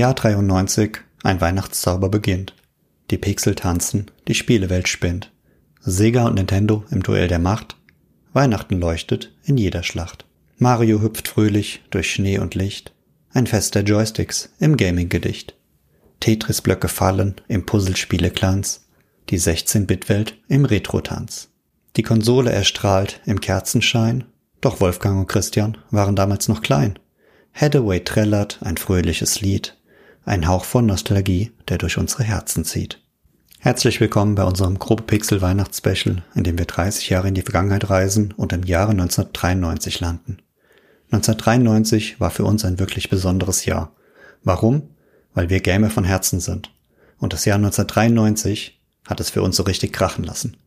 Jahr 93 ein Weihnachtszauber beginnt. Die Pixel tanzen, die Spielewelt spinnt. Sega und Nintendo im Duell der Macht. Weihnachten leuchtet in jeder Schlacht. Mario hüpft fröhlich durch Schnee und Licht. Ein Fest der Joysticks im Gaming-Gedicht. Tetris-Blöcke fallen im Puzzlespiele-Glanz. Die 16-Bit-Welt im Retro-Tanz. Die Konsole erstrahlt im Kerzenschein. Doch Wolfgang und Christian waren damals noch klein. Hathaway trällert ein fröhliches Lied. Ein Hauch von Nostalgie, der durch unsere Herzen zieht. Herzlich willkommen bei unserem Grobe Pixel Weihnachtsspecial, in dem wir 30 Jahre in die Vergangenheit reisen und im Jahre 1993 landen. 1993 war für uns ein wirklich besonderes Jahr. Warum? Weil wir Gamer von Herzen sind. Und das Jahr 1993 hat es für uns so richtig krachen lassen.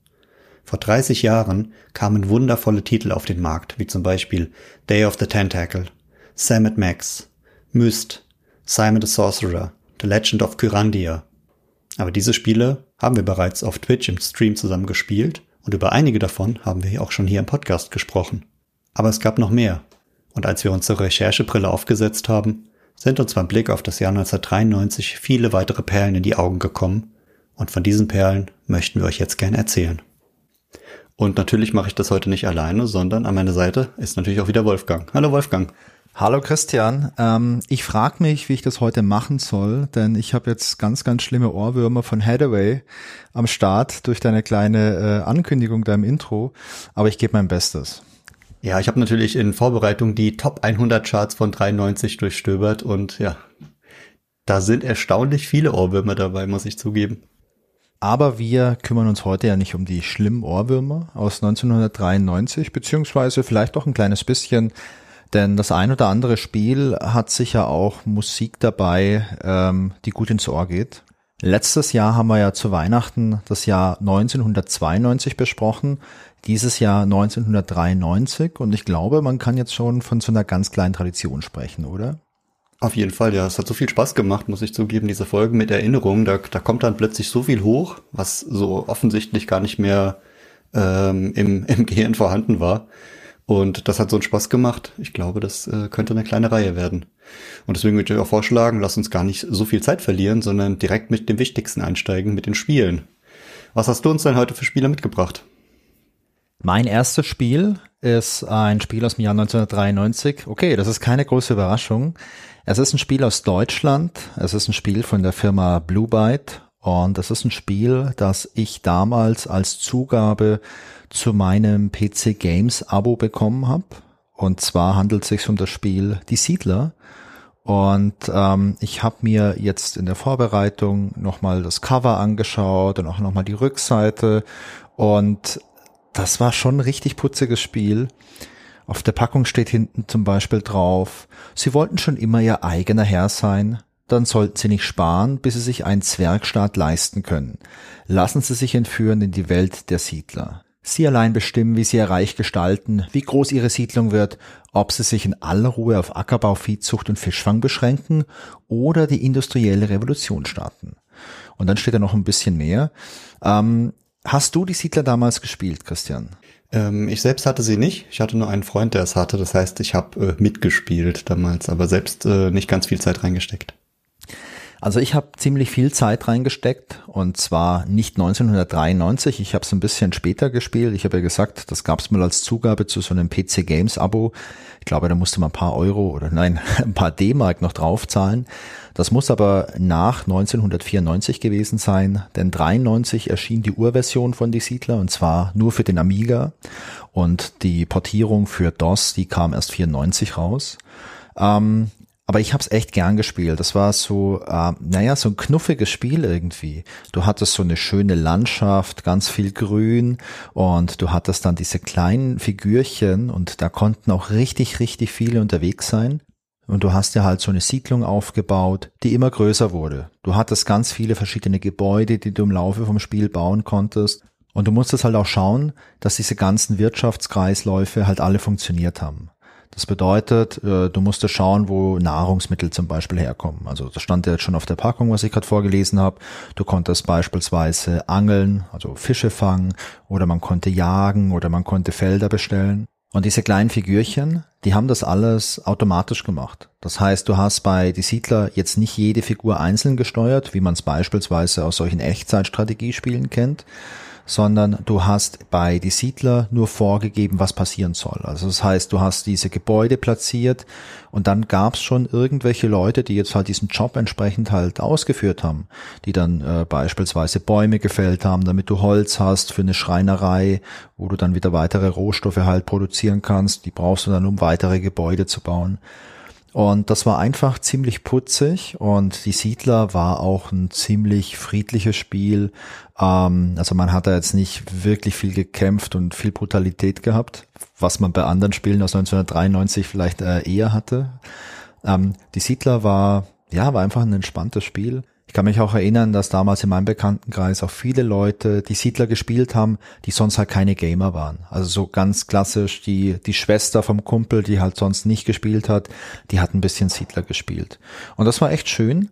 Vor 30 Jahren kamen wundervolle Titel auf den Markt, wie zum Beispiel Day of the Tentacle, Sam Max, Myst, Simon the Sorcerer, The Legend of Kyrandia. Aber diese Spiele haben wir bereits auf Twitch im Stream zusammen gespielt und über einige davon haben wir auch schon hier im Podcast gesprochen. Aber es gab noch mehr. Und als wir unsere Recherchebrille aufgesetzt haben, sind uns beim Blick auf das Jahr 1993 viele weitere Perlen in die Augen gekommen. Und von diesen Perlen möchten wir euch jetzt gern erzählen. Und natürlich mache ich das heute nicht alleine, sondern an meiner Seite ist natürlich auch wieder Wolfgang. Hallo Wolfgang. Hallo Christian, ähm, ich frage mich, wie ich das heute machen soll, denn ich habe jetzt ganz, ganz schlimme Ohrwürmer von Hathaway am Start durch deine kleine äh, Ankündigung deinem Intro, aber ich gebe mein Bestes. Ja, ich habe natürlich in Vorbereitung die Top 100 Charts von 93 durchstöbert und ja, da sind erstaunlich viele Ohrwürmer dabei, muss ich zugeben. Aber wir kümmern uns heute ja nicht um die schlimmen Ohrwürmer aus 1993, beziehungsweise vielleicht auch ein kleines bisschen denn das ein oder andere Spiel hat sicher auch Musik dabei, ähm, die gut ins Ohr geht. Letztes Jahr haben wir ja zu Weihnachten das Jahr 1992 besprochen, dieses Jahr 1993 und ich glaube, man kann jetzt schon von so einer ganz kleinen Tradition sprechen, oder? Auf jeden Fall, ja. Es hat so viel Spaß gemacht, muss ich zugeben, diese Folgen mit Erinnerungen. Da, da kommt dann plötzlich so viel hoch, was so offensichtlich gar nicht mehr ähm, im, im Gehirn vorhanden war. Und das hat so einen Spaß gemacht. Ich glaube, das äh, könnte eine kleine Reihe werden. Und deswegen würde ich auch vorschlagen, lass uns gar nicht so viel Zeit verlieren, sondern direkt mit dem Wichtigsten einsteigen, mit den Spielen. Was hast du uns denn heute für Spiele mitgebracht? Mein erstes Spiel ist ein Spiel aus dem Jahr 1993. Okay, das ist keine große Überraschung. Es ist ein Spiel aus Deutschland. Es ist ein Spiel von der Firma Blue Byte. Und es ist ein Spiel, das ich damals als Zugabe zu meinem PC Games Abo bekommen habe. Und zwar handelt es sich um das Spiel Die Siedler. Und ähm, ich habe mir jetzt in der Vorbereitung nochmal das Cover angeschaut und auch nochmal die Rückseite. Und das war schon ein richtig putziges Spiel. Auf der Packung steht hinten zum Beispiel drauf, sie wollten schon immer ihr eigener Herr sein, dann sollten sie nicht sparen, bis sie sich einen Zwergstaat leisten können. Lassen sie sich entführen in die Welt der Siedler. Sie allein bestimmen, wie sie ihr Reich gestalten, wie groß ihre Siedlung wird, ob sie sich in aller Ruhe auf Ackerbau, Viehzucht und Fischfang beschränken oder die industrielle Revolution starten. Und dann steht da noch ein bisschen mehr. Ähm, hast du die Siedler damals gespielt, Christian? Ähm, ich selbst hatte sie nicht. Ich hatte nur einen Freund, der es hatte. Das heißt, ich habe äh, mitgespielt damals, aber selbst äh, nicht ganz viel Zeit reingesteckt. Also ich habe ziemlich viel Zeit reingesteckt und zwar nicht 1993, ich habe es ein bisschen später gespielt. Ich habe ja gesagt, das gab es mal als Zugabe zu so einem PC Games Abo. Ich glaube, da musste man ein paar Euro oder nein, ein paar D-Mark noch draufzahlen. Das muss aber nach 1994 gewesen sein, denn 93 erschien die Urversion von Die Siedler und zwar nur für den Amiga und die Portierung für DOS, die kam erst 94 raus. Ähm, aber ich habe es echt gern gespielt. Das war so, äh, naja, so ein knuffiges Spiel irgendwie. Du hattest so eine schöne Landschaft, ganz viel Grün und du hattest dann diese kleinen Figürchen und da konnten auch richtig, richtig viele unterwegs sein. Und du hast ja halt so eine Siedlung aufgebaut, die immer größer wurde. Du hattest ganz viele verschiedene Gebäude, die du im Laufe vom Spiel bauen konntest. Und du musstest halt auch schauen, dass diese ganzen Wirtschaftskreisläufe halt alle funktioniert haben. Das bedeutet, äh, du musst schauen, wo Nahrungsmittel zum Beispiel herkommen. Also das stand ja jetzt schon auf der Packung, was ich gerade vorgelesen habe. Du konntest beispielsweise angeln, also Fische fangen, oder man konnte jagen oder man konnte Felder bestellen. Und diese kleinen Figürchen, die haben das alles automatisch gemacht. Das heißt, du hast bei Die Siedler jetzt nicht jede Figur einzeln gesteuert, wie man es beispielsweise aus solchen Echtzeitstrategiespielen kennt, sondern du hast bei die Siedler nur vorgegeben, was passieren soll. Also das heißt, du hast diese Gebäude platziert und dann gab es schon irgendwelche Leute, die jetzt halt diesen Job entsprechend halt ausgeführt haben, die dann äh, beispielsweise Bäume gefällt haben, damit du Holz hast für eine Schreinerei, wo du dann wieder weitere Rohstoffe halt produzieren kannst. Die brauchst du dann, um weitere Gebäude zu bauen. Und das war einfach ziemlich putzig und die Siedler war auch ein ziemlich friedliches Spiel. Ähm, also man hat da jetzt nicht wirklich viel gekämpft und viel Brutalität gehabt, was man bei anderen Spielen aus 1993 vielleicht äh, eher hatte. Ähm, die Siedler war, ja, war einfach ein entspanntes Spiel. Ich kann mich auch erinnern, dass damals in meinem Bekanntenkreis auch viele Leute die Siedler gespielt haben, die sonst halt keine Gamer waren. Also so ganz klassisch die, die Schwester vom Kumpel, die halt sonst nicht gespielt hat, die hat ein bisschen Siedler gespielt. Und das war echt schön.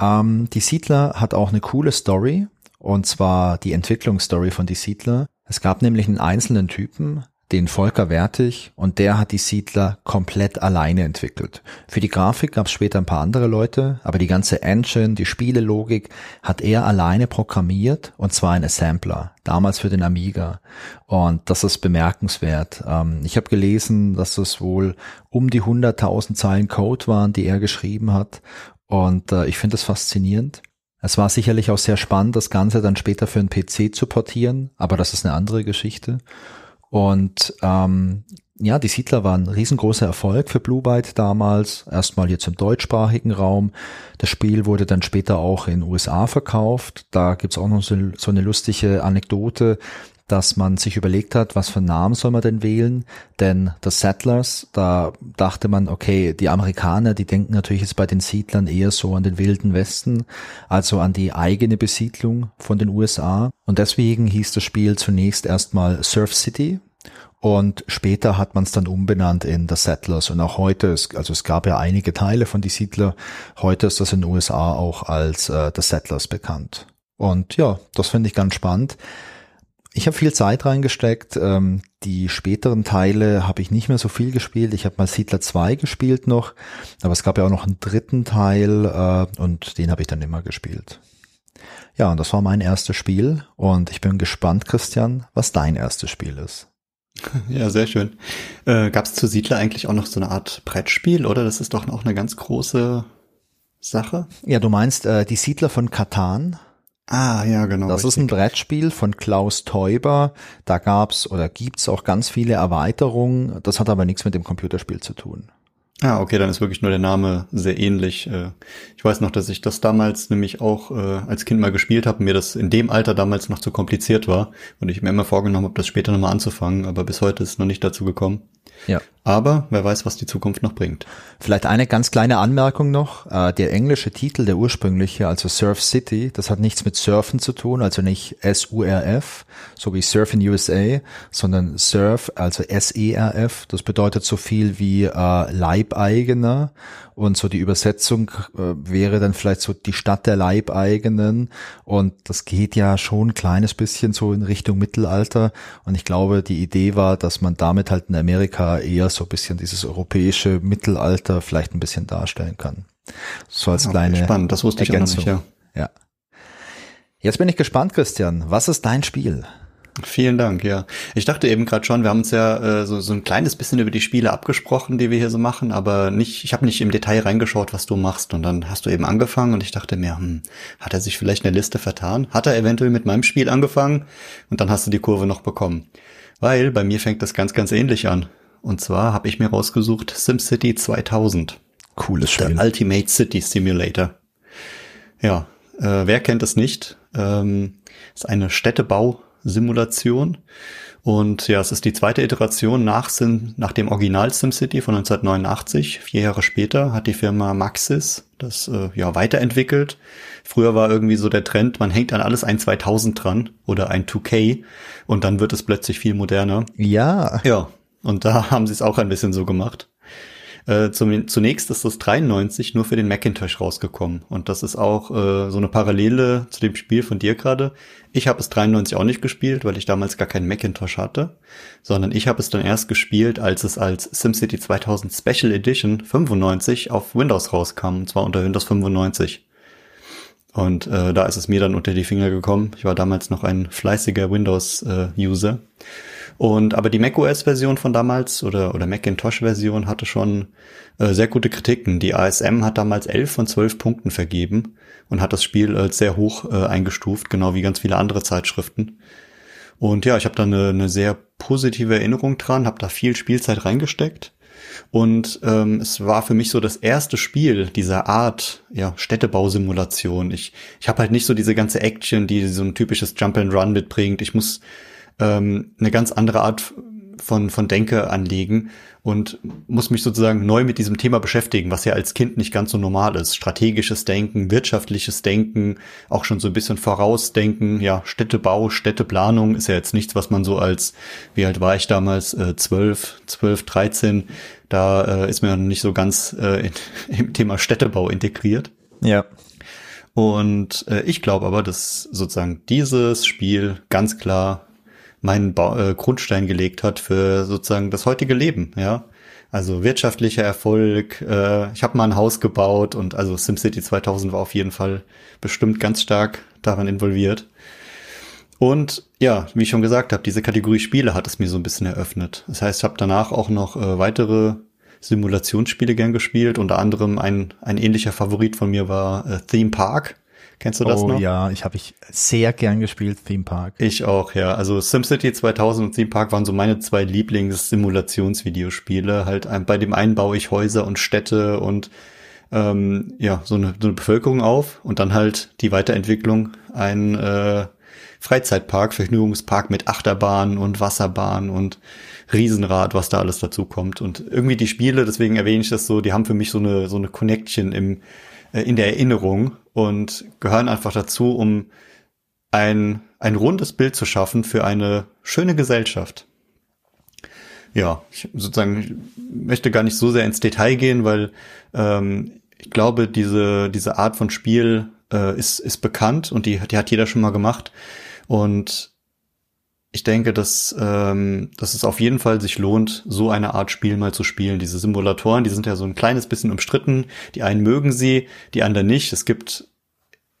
Ähm, die Siedler hat auch eine coole Story. Und zwar die Entwicklungsstory von die Siedler. Es gab nämlich einen einzelnen Typen, den Volker Wertig und der hat die Siedler komplett alleine entwickelt. Für die Grafik gab es später ein paar andere Leute, aber die ganze Engine, die Spielelogik hat er alleine programmiert und zwar in Assembler, damals für den Amiga. Und das ist bemerkenswert. Ähm, ich habe gelesen, dass es wohl um die 100.000 Zeilen Code waren, die er geschrieben hat. Und äh, ich finde es faszinierend. Es war sicherlich auch sehr spannend, das Ganze dann später für einen PC zu portieren, aber das ist eine andere Geschichte. Und ähm, ja, die Siedler waren ein riesengroßer Erfolg für Blue Byte damals. Erstmal jetzt im deutschsprachigen Raum. Das Spiel wurde dann später auch in USA verkauft. Da gibt's auch noch so, so eine lustige Anekdote, dass man sich überlegt hat, was für einen Namen soll man denn wählen? Denn The Settlers, da dachte man, okay, die Amerikaner, die denken natürlich jetzt bei den Siedlern eher so an den wilden Westen, also an die eigene Besiedlung von den USA. Und deswegen hieß das Spiel zunächst erstmal Surf City, und später hat man es dann umbenannt in The Settlers. Und auch heute, also es gab ja einige Teile von Die Siedler, heute ist das in den USA auch als äh, The Settlers bekannt. Und ja, das finde ich ganz spannend. Ich habe viel Zeit reingesteckt. Ähm, die späteren Teile habe ich nicht mehr so viel gespielt. Ich habe mal Siedler 2 gespielt noch, aber es gab ja auch noch einen dritten Teil äh, und den habe ich dann immer gespielt. Ja, und das war mein erstes Spiel und ich bin gespannt, Christian, was dein erstes Spiel ist. Ja, sehr schön. Äh, Gab es zu Siedler eigentlich auch noch so eine Art Brettspiel, oder? Das ist doch auch eine ganz große Sache. Ja, du meinst äh, die Siedler von Katan? Ah, ja, genau. Das richtig. ist ein Brettspiel von Klaus Teuber. Da gab's oder gibt's auch ganz viele Erweiterungen. Das hat aber nichts mit dem Computerspiel zu tun. Ah, okay, dann ist wirklich nur der Name sehr ähnlich. Äh, ich weiß noch, dass ich das damals nämlich auch äh, als Kind mal gespielt habe, mir das in dem Alter damals noch zu kompliziert war und ich mir immer vorgenommen habe, das später nochmal anzufangen, aber bis heute ist noch nicht dazu gekommen. Ja. Aber wer weiß, was die Zukunft noch bringt. Vielleicht eine ganz kleine Anmerkung noch. Äh, der englische Titel, der ursprüngliche, also Surf City, das hat nichts mit Surfen zu tun, also nicht S-U-R-F, so wie Surf in USA, sondern Surf, also S-E-R-F. Das bedeutet so viel wie äh, Leibeigener und so die Übersetzung äh, wäre dann vielleicht so die Stadt der Leibeigenen. Und das geht ja schon ein kleines bisschen so in Richtung Mittelalter. Und ich glaube, die Idee war, dass man damit halt in Amerika eher so ein bisschen dieses europäische Mittelalter vielleicht ein bisschen darstellen kann. So als okay, kleine Spannend, das wusste Ergänzung. ich auch noch nicht, ja. ja. Jetzt bin ich gespannt, Christian. Was ist dein Spiel? Vielen Dank, ja. Ich dachte eben gerade schon, wir haben uns ja äh, so, so ein kleines bisschen über die Spiele abgesprochen, die wir hier so machen, aber nicht, ich habe nicht im Detail reingeschaut, was du machst. Und dann hast du eben angefangen und ich dachte mir, hm, hat er sich vielleicht eine Liste vertan? Hat er eventuell mit meinem Spiel angefangen? Und dann hast du die Kurve noch bekommen. Weil bei mir fängt das ganz, ganz ähnlich an. Und zwar habe ich mir rausgesucht SimCity 2000. Cooles Spiel. Der Ultimate City Simulator. Ja, äh, wer kennt es nicht? Ähm, ist eine Städtebau- Simulation. Und ja, es ist die zweite Iteration nach, Sim, nach dem Original SimCity von 1989. Vier Jahre später hat die Firma Maxis das äh, ja weiterentwickelt. Früher war irgendwie so der Trend, man hängt an alles ein 2000 dran oder ein 2K und dann wird es plötzlich viel moderner. Ja. Ja, und da haben sie es auch ein bisschen so gemacht. Äh, zum, zunächst ist das 93 nur für den Macintosh rausgekommen. Und das ist auch äh, so eine Parallele zu dem Spiel von dir gerade. Ich habe es 93 auch nicht gespielt, weil ich damals gar keinen Macintosh hatte, sondern ich habe es dann erst gespielt, als es als SimCity 2000 Special Edition 95 auf Windows rauskam, und zwar unter Windows 95. Und äh, da ist es mir dann unter die Finger gekommen. Ich war damals noch ein fleißiger Windows-User. Äh, und aber die macOS-Version von damals oder oder Macintosh-Version hatte schon äh, sehr gute Kritiken. Die ASM hat damals 11 von 12 Punkten vergeben und hat das Spiel als sehr hoch äh, eingestuft, genau wie ganz viele andere Zeitschriften. Und ja, ich habe da eine, eine sehr positive Erinnerung dran, habe da viel Spielzeit reingesteckt. Und ähm, es war für mich so das erste Spiel dieser Art, ja, Städtebausimulation. Ich, ich habe halt nicht so diese ganze Action, die so ein typisches Jump and Run mitbringt. Ich muss ähm, eine ganz andere Art von, von Denke anlegen und muss mich sozusagen neu mit diesem Thema beschäftigen, was ja als Kind nicht ganz so normal ist. Strategisches Denken, wirtschaftliches Denken, auch schon so ein bisschen vorausdenken, ja, Städtebau, Städteplanung ist ja jetzt nichts, was man so als, wie alt war ich damals, äh, 12, 12, 13, da äh, ist mir noch nicht so ganz äh, in, im Thema Städtebau integriert. Ja. Und äh, ich glaube aber, dass sozusagen dieses Spiel ganz klar meinen ba äh, Grundstein gelegt hat für sozusagen das heutige Leben, ja. Also wirtschaftlicher Erfolg, äh, ich habe mal ein Haus gebaut und also SimCity 2000 war auf jeden Fall bestimmt ganz stark daran involviert. Und ja, wie ich schon gesagt habe, diese Kategorie Spiele hat es mir so ein bisschen eröffnet. Das heißt, ich habe danach auch noch äh, weitere Simulationsspiele gern gespielt. Unter anderem ein, ein ähnlicher Favorit von mir war äh, Theme Park. Kennst du das oh, noch? ja, ich habe ich sehr gern gespielt, Theme Park. Ich auch, ja. Also SimCity 2000 und Theme Park waren so meine zwei Lieblings-Simulationsvideospiele. Halt bei dem einen baue ich Häuser und Städte und ähm, ja, so eine, so eine Bevölkerung auf und dann halt die Weiterentwicklung ein äh, Freizeitpark, Vergnügungspark mit Achterbahn und Wasserbahn und Riesenrad, was da alles dazu kommt. Und irgendwie die Spiele, deswegen erwähne ich das so, die haben für mich so eine, so eine Connection im, äh, in der Erinnerung und gehören einfach dazu, um ein, ein rundes Bild zu schaffen für eine schöne Gesellschaft. Ja, ich sozusagen möchte gar nicht so sehr ins Detail gehen, weil ähm, ich glaube, diese, diese Art von Spiel äh, ist, ist bekannt und die, die hat jeder schon mal gemacht. Und ich denke, dass, ähm, dass es auf jeden Fall sich lohnt, so eine Art Spiel mal zu spielen. Diese Simulatoren, die sind ja so ein kleines bisschen umstritten. Die einen mögen sie, die anderen nicht. Es gibt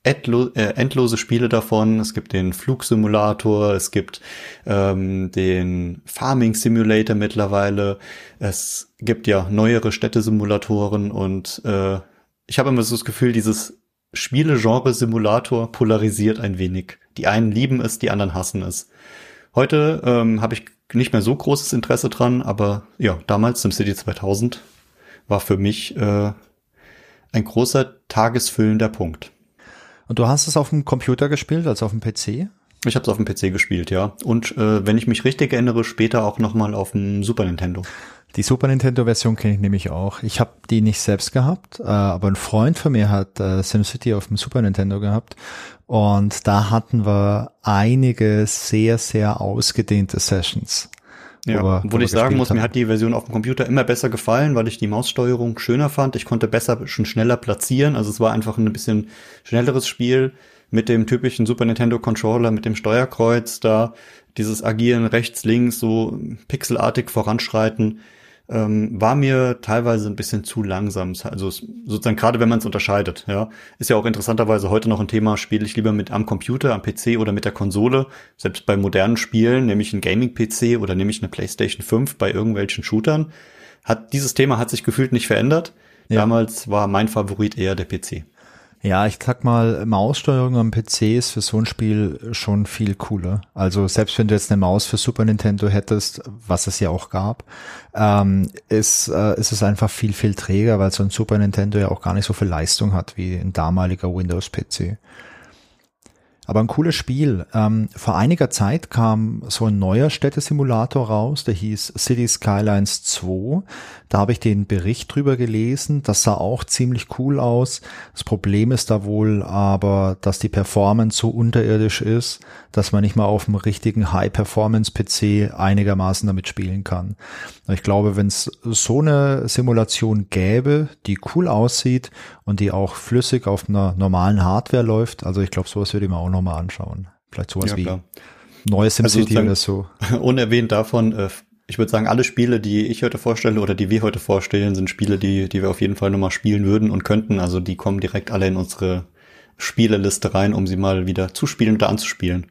endlo äh, endlose Spiele davon. Es gibt den Flugsimulator, es gibt ähm, den Farming Simulator mittlerweile. Es gibt ja neuere Städtesimulatoren und äh, ich habe immer so das Gefühl, dieses Spielegenre Simulator polarisiert ein wenig. Die einen lieben es, die anderen hassen es. Heute ähm, habe ich nicht mehr so großes Interesse dran, aber ja, damals SimCity 2000 war für mich äh, ein großer tagesfüllender Punkt. Und du hast es auf dem Computer gespielt, also auf dem PC? Ich habe es auf dem PC gespielt, ja. Und äh, wenn ich mich richtig erinnere, später auch nochmal auf dem Super Nintendo. Die Super Nintendo-Version kenne ich nämlich auch. Ich habe die nicht selbst gehabt, äh, aber ein Freund von mir hat äh, SimCity auf dem Super Nintendo gehabt und da hatten wir einige sehr, sehr ausgedehnte Sessions. Ja, wo obwohl ich sagen muss, haben. mir hat die Version auf dem Computer immer besser gefallen, weil ich die Maussteuerung schöner fand. Ich konnte besser, schon schneller platzieren. Also es war einfach ein bisschen schnelleres Spiel mit dem typischen Super Nintendo Controller, mit dem Steuerkreuz da, dieses Agieren rechts, links, so pixelartig voranschreiten ähm, war mir teilweise ein bisschen zu langsam. Also sozusagen gerade wenn man es unterscheidet, ja. Ist ja auch interessanterweise heute noch ein Thema, spiele ich lieber mit am Computer, am PC oder mit der Konsole. Selbst bei modernen Spielen, nämlich ein Gaming-PC oder nehme ich eine PlayStation 5 bei irgendwelchen Shootern, hat dieses Thema hat sich gefühlt nicht verändert. Ja. Damals war mein Favorit eher der PC. Ja, ich sag mal, Maussteuerung am PC ist für so ein Spiel schon viel cooler. Also selbst wenn du jetzt eine Maus für Super Nintendo hättest, was es ja auch gab, ähm, ist, äh, ist es einfach viel, viel träger, weil so ein Super Nintendo ja auch gar nicht so viel Leistung hat wie ein damaliger Windows-PC. Aber ein cooles Spiel. Ähm, vor einiger Zeit kam so ein neuer Städtesimulator raus, der hieß City Skylines 2. Da habe ich den Bericht drüber gelesen. Das sah auch ziemlich cool aus. Das Problem ist da wohl aber, dass die Performance so unterirdisch ist, dass man nicht mal auf dem richtigen High-Performance-PC einigermaßen damit spielen kann. Ich glaube, wenn es so eine Simulation gäbe, die cool aussieht und die auch flüssig auf einer normalen Hardware läuft, also ich glaube, sowas würde ich mir auch nochmal anschauen. Vielleicht sowas ja, wie klar. neues SimCity also oder so. Unerwähnt davon, äh, ich würde sagen, alle Spiele, die ich heute vorstelle oder die wir heute vorstellen, sind Spiele, die, die wir auf jeden Fall nochmal spielen würden und könnten. Also die kommen direkt alle in unsere Spieleliste rein, um sie mal wieder zu spielen oder anzuspielen.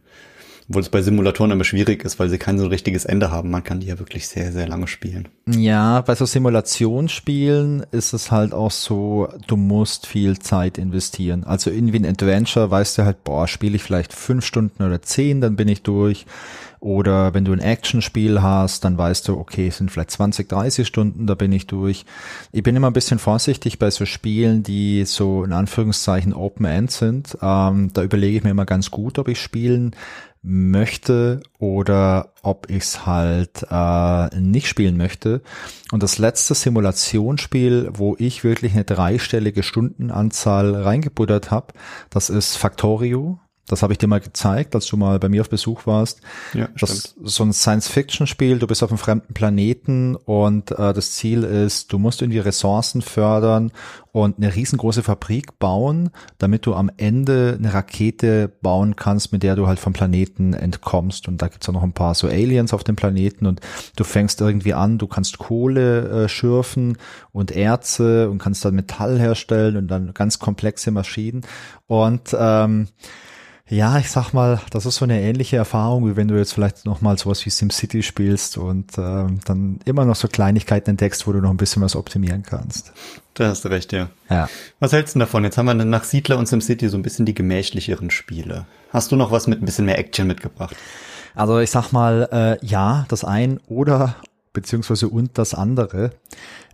Obwohl es bei Simulatoren immer schwierig ist, weil sie kein so richtiges Ende haben. Man kann die ja wirklich sehr, sehr lange spielen. Ja, bei so Simulationsspielen ist es halt auch so, du musst viel Zeit investieren. Also irgendwie ein Adventure weißt du halt, boah, spiele ich vielleicht fünf Stunden oder zehn, dann bin ich durch. Oder wenn du ein Actionspiel hast, dann weißt du, okay, es sind vielleicht 20, 30 Stunden, da bin ich durch. Ich bin immer ein bisschen vorsichtig bei so Spielen, die so in Anführungszeichen Open End sind. Ähm, da überlege ich mir immer ganz gut, ob ich spielen möchte oder ob ich es halt äh, nicht spielen möchte. Und das letzte Simulationsspiel, wo ich wirklich eine dreistellige Stundenanzahl reingebuddert habe, das ist Factorio. Das habe ich dir mal gezeigt, als du mal bei mir auf Besuch warst. Ja, das ist so ein Science-Fiction-Spiel. Du bist auf einem fremden Planeten und äh, das Ziel ist, du musst irgendwie Ressourcen fördern und eine riesengroße Fabrik bauen, damit du am Ende eine Rakete bauen kannst, mit der du halt vom Planeten entkommst. Und da gibt's auch noch ein paar so Aliens auf dem Planeten und du fängst irgendwie an, du kannst Kohle äh, schürfen und Erze und kannst dann Metall herstellen und dann ganz komplexe Maschinen. Und ähm, ja, ich sag mal, das ist so eine ähnliche Erfahrung, wie wenn du jetzt vielleicht noch mal sowas wie SimCity spielst und ähm, dann immer noch so Kleinigkeiten entdeckst, wo du noch ein bisschen was optimieren kannst. Da hast du recht, ja. ja. Was hältst du davon? Jetzt haben wir nach Siedler und SimCity so ein bisschen die gemächlicheren Spiele. Hast du noch was mit ein bisschen mehr Action mitgebracht? Also ich sag mal, äh, ja, das ein oder beziehungsweise und das andere.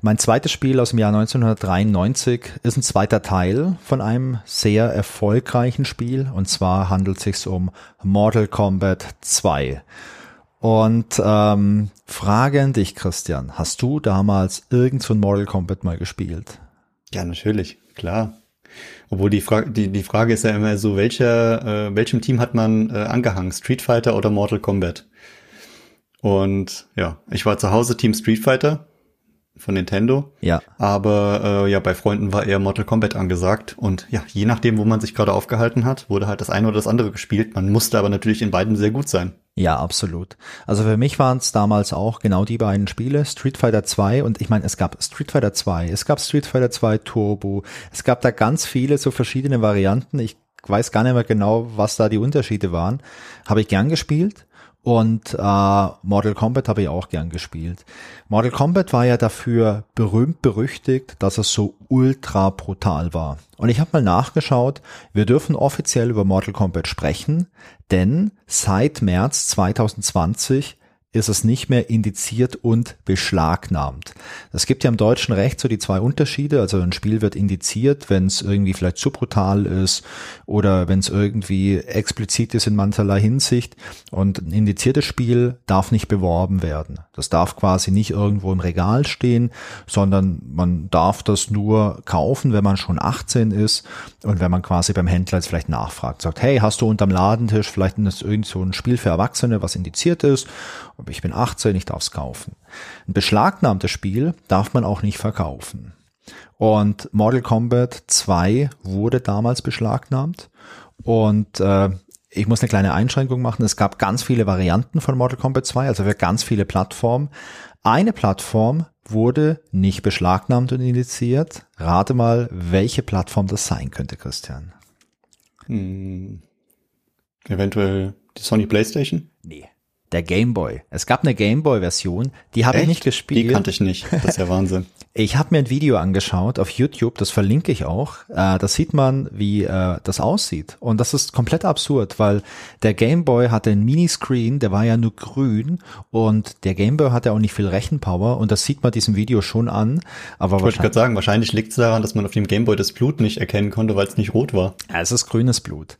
Mein zweites Spiel aus dem Jahr 1993 ist ein zweiter Teil von einem sehr erfolgreichen Spiel und zwar handelt es sich um Mortal Kombat 2. Und ähm, Frage an dich, Christian, hast du damals irgend so ein Mortal Kombat mal gespielt? Ja, natürlich, klar. Obwohl die Frage, die, die Frage ist ja immer so, welcher, äh, welchem Team hat man äh, angehangen? Street Fighter oder Mortal Kombat? Und ja, ich war zu Hause Team Street Fighter von Nintendo. Ja. Aber äh, ja, bei Freunden war eher Mortal Kombat angesagt. Und ja, je nachdem, wo man sich gerade aufgehalten hat, wurde halt das eine oder das andere gespielt. Man musste aber natürlich in beiden sehr gut sein. Ja, absolut. Also für mich waren es damals auch genau die beiden Spiele, Street Fighter 2 und ich meine, es gab Street Fighter 2, es gab Street Fighter 2 Turbo, es gab da ganz viele so verschiedene Varianten. Ich weiß gar nicht mehr genau, was da die Unterschiede waren. Habe ich gern gespielt. Und äh, Mortal Kombat habe ich auch gern gespielt. Mortal Kombat war ja dafür berühmt berüchtigt, dass es so ultra brutal war. Und ich habe mal nachgeschaut, wir dürfen offiziell über Mortal Kombat sprechen, denn seit März 2020 ist es nicht mehr indiziert und beschlagnahmt. Es gibt ja im deutschen Recht so die zwei Unterschiede. Also ein Spiel wird indiziert, wenn es irgendwie vielleicht zu brutal ist oder wenn es irgendwie explizit ist in mancherlei Hinsicht. Und ein indiziertes Spiel darf nicht beworben werden. Das darf quasi nicht irgendwo im Regal stehen, sondern man darf das nur kaufen, wenn man schon 18 ist und wenn man quasi beim Händler jetzt vielleicht nachfragt, sagt, hey, hast du unterm Ladentisch vielleicht irgend so ein Spiel für Erwachsene, was indiziert ist? Aber ich bin 18, ich darf es kaufen. Ein beschlagnahmtes Spiel darf man auch nicht verkaufen. Und Mortal Kombat 2 wurde damals beschlagnahmt und äh, ich muss eine kleine Einschränkung machen. Es gab ganz viele Varianten von Mortal Kombat 2, also für ganz viele Plattformen. Eine Plattform wurde nicht beschlagnahmt und initiiert. Rate mal, welche Plattform das sein könnte, Christian. Hm. Eventuell die Sony PlayStation? Nee der Game Boy. Es gab eine Game Boy Version, die habe ich nicht gespielt. Die kannte ich nicht. Das ist ja Wahnsinn. ich habe mir ein Video angeschaut auf YouTube, das verlinke ich auch. Äh, da sieht man, wie äh, das aussieht. Und das ist komplett absurd, weil der Game Boy hatte einen Miniscreen, der war ja nur grün und der Game Boy hatte auch nicht viel Rechenpower und das sieht man diesem Video schon an. Aber ich wollte gerade sagen, wahrscheinlich liegt es daran, dass man auf dem Game Boy das Blut nicht erkennen konnte, weil es nicht rot war. Ja, es ist grünes Blut.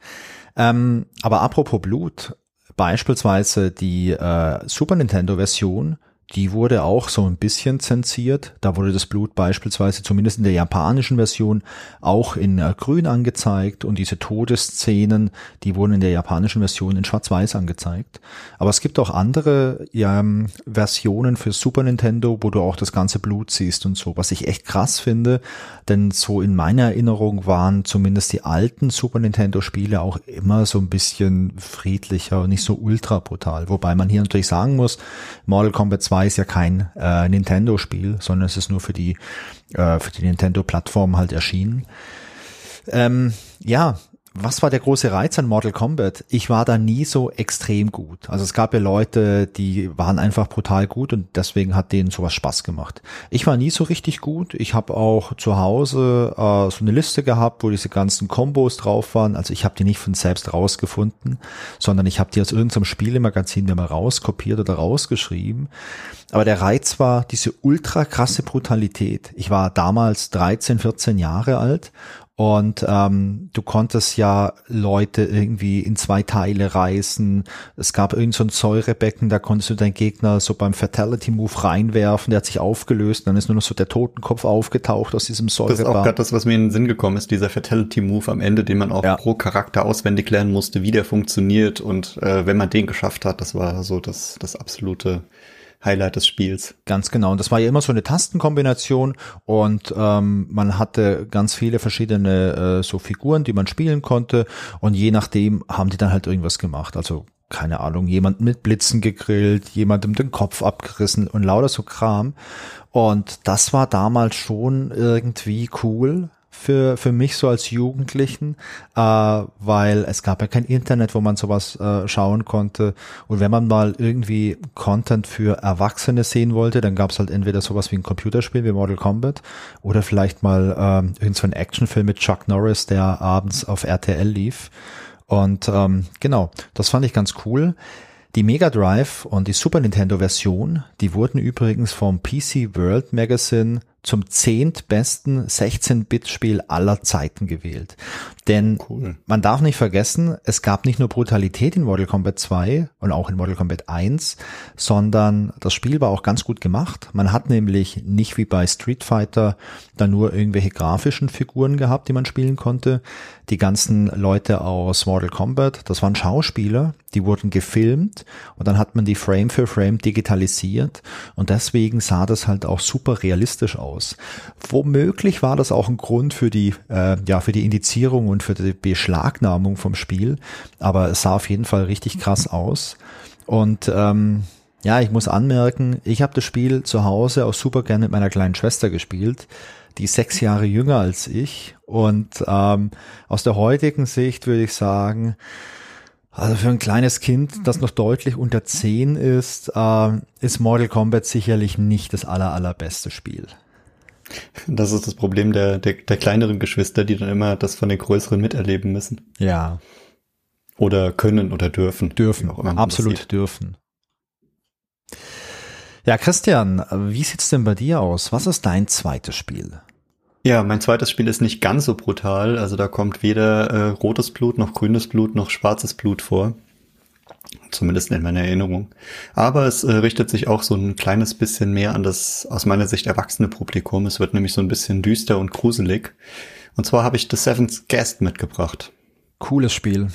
Ähm, aber apropos Blut, beispielsweise die äh, Super Nintendo-Version die wurde auch so ein bisschen zensiert. Da wurde das Blut beispielsweise zumindest in der japanischen Version auch in äh, grün angezeigt und diese Todesszenen, die wurden in der japanischen Version in schwarz-weiß angezeigt. Aber es gibt auch andere ähm, Versionen für Super Nintendo, wo du auch das ganze Blut siehst und so, was ich echt krass finde, denn so in meiner Erinnerung waren zumindest die alten Super Nintendo Spiele auch immer so ein bisschen friedlicher und nicht so ultra brutal. Wobei man hier natürlich sagen muss, Mortal Kombat 2 2 ist ja kein äh, Nintendo-Spiel, sondern es ist nur für die, äh, die Nintendo-Plattform halt erschienen. Ähm, ja, was war der große Reiz an Mortal Kombat? Ich war da nie so extrem gut. Also es gab ja Leute, die waren einfach brutal gut und deswegen hat denen sowas Spaß gemacht. Ich war nie so richtig gut. Ich habe auch zu Hause äh, so eine Liste gehabt, wo diese ganzen Kombos drauf waren. Also ich habe die nicht von selbst rausgefunden, sondern ich habe die aus irgendeinem Spielemagazin mir mal rauskopiert oder rausgeschrieben. Aber der Reiz war diese ultra krasse Brutalität. Ich war damals 13, 14 Jahre alt und ähm, du konntest ja Leute irgendwie in zwei Teile reißen. Es gab irgend so ein Säurebecken, da konntest du deinen Gegner so beim Fatality Move reinwerfen, der hat sich aufgelöst, dann ist nur noch so der Totenkopf aufgetaucht aus diesem Säurebecken. Das ist auch gerade das, was mir in den Sinn gekommen ist, dieser Fatality Move am Ende, den man auch ja. pro Charakter auswendig lernen musste, wie der funktioniert. Und äh, wenn man den geschafft hat, das war so das, das absolute Highlight des Spiels. Ganz genau. Und das war ja immer so eine Tastenkombination und ähm, man hatte ganz viele verschiedene äh, so Figuren, die man spielen konnte und je nachdem haben die dann halt irgendwas gemacht. Also keine Ahnung, jemand mit Blitzen gegrillt, jemandem den Kopf abgerissen und lauter so Kram. Und das war damals schon irgendwie cool, für, für mich so als Jugendlichen, äh, weil es gab ja kein Internet, wo man sowas äh, schauen konnte. Und wenn man mal irgendwie Content für Erwachsene sehen wollte, dann gab es halt entweder sowas wie ein Computerspiel wie Mortal Kombat oder vielleicht mal ähm, irgend so ein Actionfilm mit Chuck Norris, der abends auf RTL lief. Und ähm, genau, das fand ich ganz cool. Die Mega Drive und die Super Nintendo Version, die wurden übrigens vom PC World Magazine zum zehntbesten 16-Bit-Spiel aller Zeiten gewählt. Denn cool. man darf nicht vergessen, es gab nicht nur Brutalität in Mortal Kombat 2 und auch in Mortal Kombat 1, sondern das Spiel war auch ganz gut gemacht. Man hat nämlich nicht wie bei Street Fighter da nur irgendwelche grafischen Figuren gehabt, die man spielen konnte. Die ganzen Leute aus Mortal Kombat, das waren Schauspieler, die wurden gefilmt und dann hat man die Frame für Frame digitalisiert und deswegen sah das halt auch super realistisch aus. Womöglich war das auch ein Grund für die, äh, ja, für die Indizierung und für die Beschlagnahmung vom Spiel, aber es sah auf jeden Fall richtig krass aus und ähm, ja, ich muss anmerken, ich habe das Spiel zu Hause auch super gern mit meiner kleinen Schwester gespielt die sechs Jahre jünger als ich. Und ähm, aus der heutigen Sicht würde ich sagen, also für ein kleines Kind, das noch deutlich unter zehn ist, äh, ist Mortal Kombat sicherlich nicht das aller, allerbeste Spiel. Das ist das Problem der, der, der kleineren Geschwister, die dann immer das von den größeren miterleben müssen. Ja. Oder können oder dürfen. Dürfen, auch immer absolut dürfen. Ja, Christian, wie sieht's denn bei dir aus? Was ist dein zweites Spiel? Ja, mein zweites Spiel ist nicht ganz so brutal. Also da kommt weder äh, rotes Blut noch grünes Blut noch schwarzes Blut vor. Zumindest in meiner Erinnerung. Aber es äh, richtet sich auch so ein kleines bisschen mehr an das aus meiner Sicht erwachsene Publikum. Es wird nämlich so ein bisschen düster und gruselig. Und zwar habe ich The Seventh Guest mitgebracht. Cooles Spiel.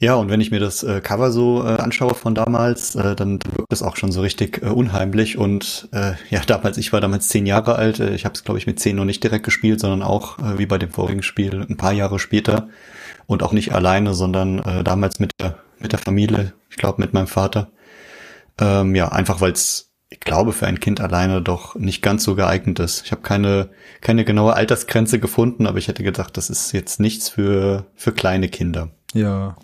Ja, und wenn ich mir das äh, Cover so äh, anschaue von damals, äh, dann wirkt es auch schon so richtig äh, unheimlich. Und äh, ja, damals, ich war damals zehn Jahre alt. Äh, ich habe es, glaube ich, mit zehn noch nicht direkt gespielt, sondern auch, äh, wie bei dem vorigen Spiel, ein paar Jahre später. Und auch nicht alleine, sondern äh, damals mit der, mit der Familie, ich glaube mit meinem Vater. Ähm, ja, einfach weil es, ich glaube, für ein Kind alleine doch nicht ganz so geeignet ist. Ich habe keine, keine genaue Altersgrenze gefunden, aber ich hätte gedacht, das ist jetzt nichts für, für kleine Kinder. Ja,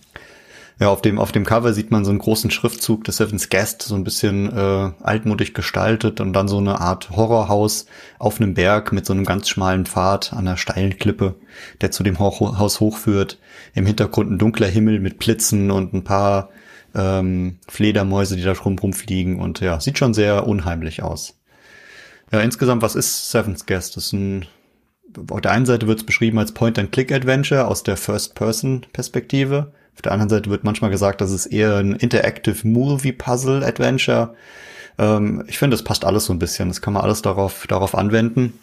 ja, auf dem, auf dem Cover sieht man so einen großen Schriftzug des Seven's Guest, so ein bisschen äh, altmodisch gestaltet und dann so eine Art Horrorhaus auf einem Berg mit so einem ganz schmalen Pfad an einer steilen Klippe, der zu dem Haus hochführt. Im Hintergrund ein dunkler Himmel mit Blitzen und ein paar ähm, Fledermäuse, die da drum rumfliegen und ja, sieht schon sehr unheimlich aus. Ja, insgesamt, was ist Seven's Guest? Das ist ein auf der einen Seite wird es beschrieben als Point-and-Click-Adventure aus der First-Person-Perspektive. Auf der anderen Seite wird manchmal gesagt, das ist eher ein Interactive Movie-Puzzle-Adventure. Ähm, ich finde, es passt alles so ein bisschen. Das kann man alles darauf, darauf anwenden.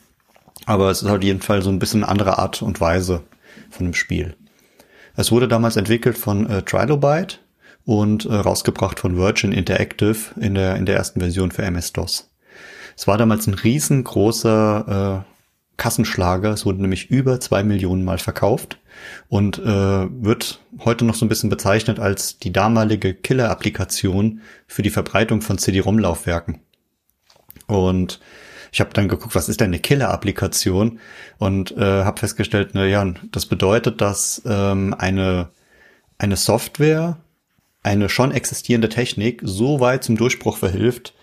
Aber es ist auf jeden Fall so ein bisschen eine andere Art und Weise von dem Spiel. Es wurde damals entwickelt von äh, Trilobite und äh, rausgebracht von Virgin Interactive in der, in der ersten Version für MS-DOS. Es war damals ein riesengroßer äh, Kassenschlager. Es wurde nämlich über zwei Millionen Mal verkauft und äh, wird heute noch so ein bisschen bezeichnet als die damalige Killer-Applikation für die Verbreitung von CD-ROM-Laufwerken. Und ich habe dann geguckt, was ist denn eine Killer-Applikation und äh, habe festgestellt, na ja, das bedeutet, dass ähm, eine eine Software eine schon existierende Technik so weit zum Durchbruch verhilft,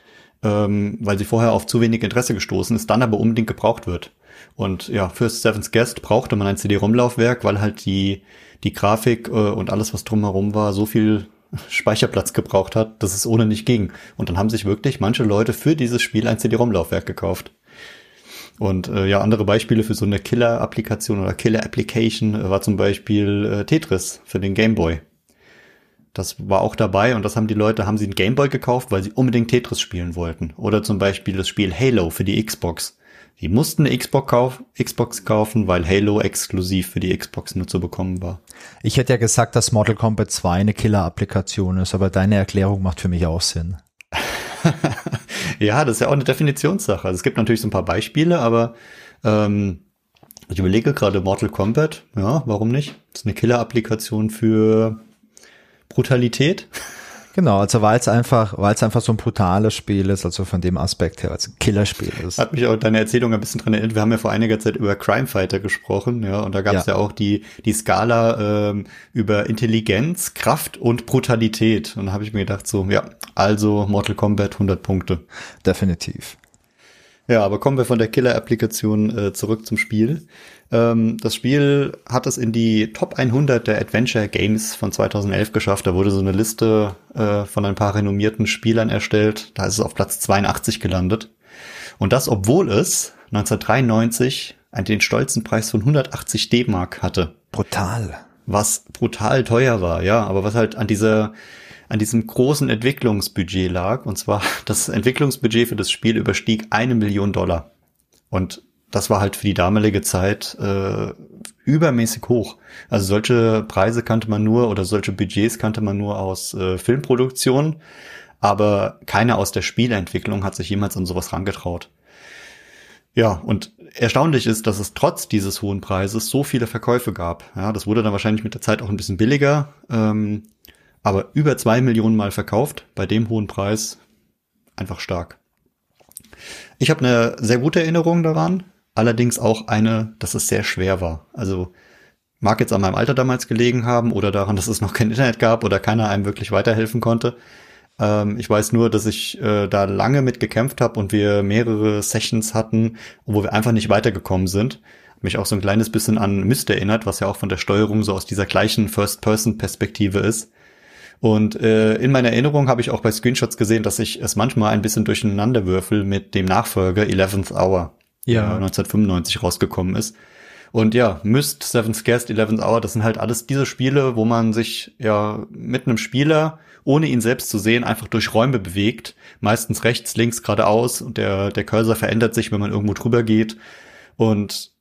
ähm, weil sie vorher auf zu wenig Interesse gestoßen ist, dann aber unbedingt gebraucht wird. Und ja, für Seven's Guest brauchte man ein CD-ROM-Laufwerk, weil halt die, die Grafik äh, und alles, was drumherum war, so viel Speicherplatz gebraucht hat, dass es ohne nicht ging. Und dann haben sich wirklich manche Leute für dieses Spiel ein CD-ROM-Laufwerk gekauft. Und äh, ja, andere Beispiele für so eine Killer-Applikation oder Killer-Application äh, war zum Beispiel äh, Tetris für den Game Boy. Das war auch dabei und das haben die Leute, haben sie einen Game Boy gekauft, weil sie unbedingt Tetris spielen wollten. Oder zum Beispiel das Spiel Halo für die Xbox. Die mussten eine Xbox, kauf, Xbox kaufen, weil Halo exklusiv für die Xbox nur zu bekommen war. Ich hätte ja gesagt, dass Mortal Kombat 2 eine Killer-Applikation ist, aber deine Erklärung macht für mich auch Sinn. ja, das ist ja auch eine Definitionssache. Also es gibt natürlich so ein paar Beispiele, aber ähm, ich überlege gerade Mortal Kombat, ja, warum nicht? Das ist eine Killer-Applikation für Brutalität. Genau, also weil es einfach, weil es einfach so ein brutales Spiel ist, also von dem Aspekt her, als Killerspiel ist. Hat mich auch deine Erzählung ein bisschen dran erinnert. Wir haben ja vor einiger Zeit über Crime Fighter gesprochen, ja, und da gab es ja. ja. auch die die Skala ähm, über Intelligenz, Kraft und Brutalität. Und da habe ich mir gedacht, so, ja, also Mortal Kombat 100 Punkte. Definitiv. Ja, aber kommen wir von der Killer-Applikation äh, zurück zum Spiel. Ähm, das Spiel hat es in die Top 100 der Adventure Games von 2011 geschafft. Da wurde so eine Liste äh, von ein paar renommierten Spielern erstellt. Da ist es auf Platz 82 gelandet. Und das, obwohl es 1993 den stolzen Preis von 180 D-Mark hatte. Brutal. Was brutal teuer war, ja. Aber was halt an dieser an diesem großen Entwicklungsbudget lag. Und zwar das Entwicklungsbudget für das Spiel überstieg eine Million Dollar. Und das war halt für die damalige Zeit äh, übermäßig hoch. Also solche Preise kannte man nur oder solche Budgets kannte man nur aus äh, Filmproduktionen, aber keiner aus der Spielentwicklung hat sich jemals an sowas rangetraut. Ja, und erstaunlich ist, dass es trotz dieses hohen Preises so viele Verkäufe gab. Ja, das wurde dann wahrscheinlich mit der Zeit auch ein bisschen billiger, ähm, aber über zwei Millionen Mal verkauft bei dem hohen Preis einfach stark. Ich habe eine sehr gute Erinnerung daran, allerdings auch eine, dass es sehr schwer war. Also mag jetzt an meinem Alter damals gelegen haben oder daran, dass es noch kein Internet gab oder keiner einem wirklich weiterhelfen konnte. Ähm, ich weiß nur, dass ich äh, da lange mit gekämpft habe und wir mehrere Sessions hatten, wo wir einfach nicht weitergekommen sind. Mich auch so ein kleines bisschen an Myst erinnert, was ja auch von der Steuerung so aus dieser gleichen First-Person-Perspektive ist. Und äh, in meiner Erinnerung habe ich auch bei Screenshots gesehen, dass ich es manchmal ein bisschen durcheinander würfel mit dem Nachfolger 11th Hour ja. 1995 rausgekommen ist. Und ja, Myst, Seventh Guest, Eleventh Hour, das sind halt alles diese Spiele, wo man sich ja mit einem Spieler, ohne ihn selbst zu sehen, einfach durch Räume bewegt. Meistens rechts, links, geradeaus und der, der Cursor verändert sich, wenn man irgendwo drüber geht. Und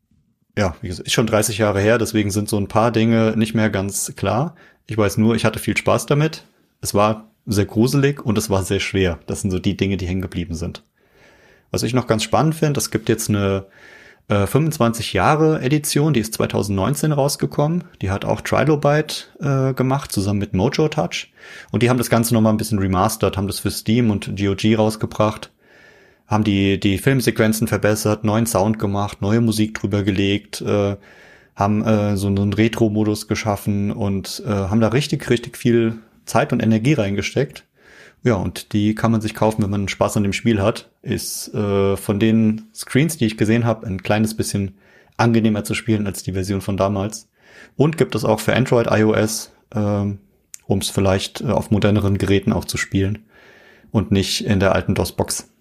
ja, wie gesagt, ist schon 30 Jahre her, deswegen sind so ein paar Dinge nicht mehr ganz klar. Ich weiß nur, ich hatte viel Spaß damit. Es war sehr gruselig und es war sehr schwer. Das sind so die Dinge, die hängen geblieben sind. Was ich noch ganz spannend finde, es gibt jetzt eine äh, 25 Jahre Edition, die ist 2019 rausgekommen. Die hat auch Trilobite äh, gemacht, zusammen mit Mojo Touch. Und die haben das Ganze nochmal ein bisschen remastered, haben das für Steam und GOG rausgebracht, haben die, die Filmsequenzen verbessert, neuen Sound gemacht, neue Musik drüber gelegt, äh, haben äh, so einen Retro-Modus geschaffen und äh, haben da richtig, richtig viel Zeit und Energie reingesteckt. Ja, und die kann man sich kaufen, wenn man Spaß an dem Spiel hat. Ist äh, von den Screens, die ich gesehen habe, ein kleines bisschen angenehmer zu spielen als die Version von damals. Und gibt es auch für Android, iOS, äh, um es vielleicht äh, auf moderneren Geräten auch zu spielen und nicht in der alten DOS-Box.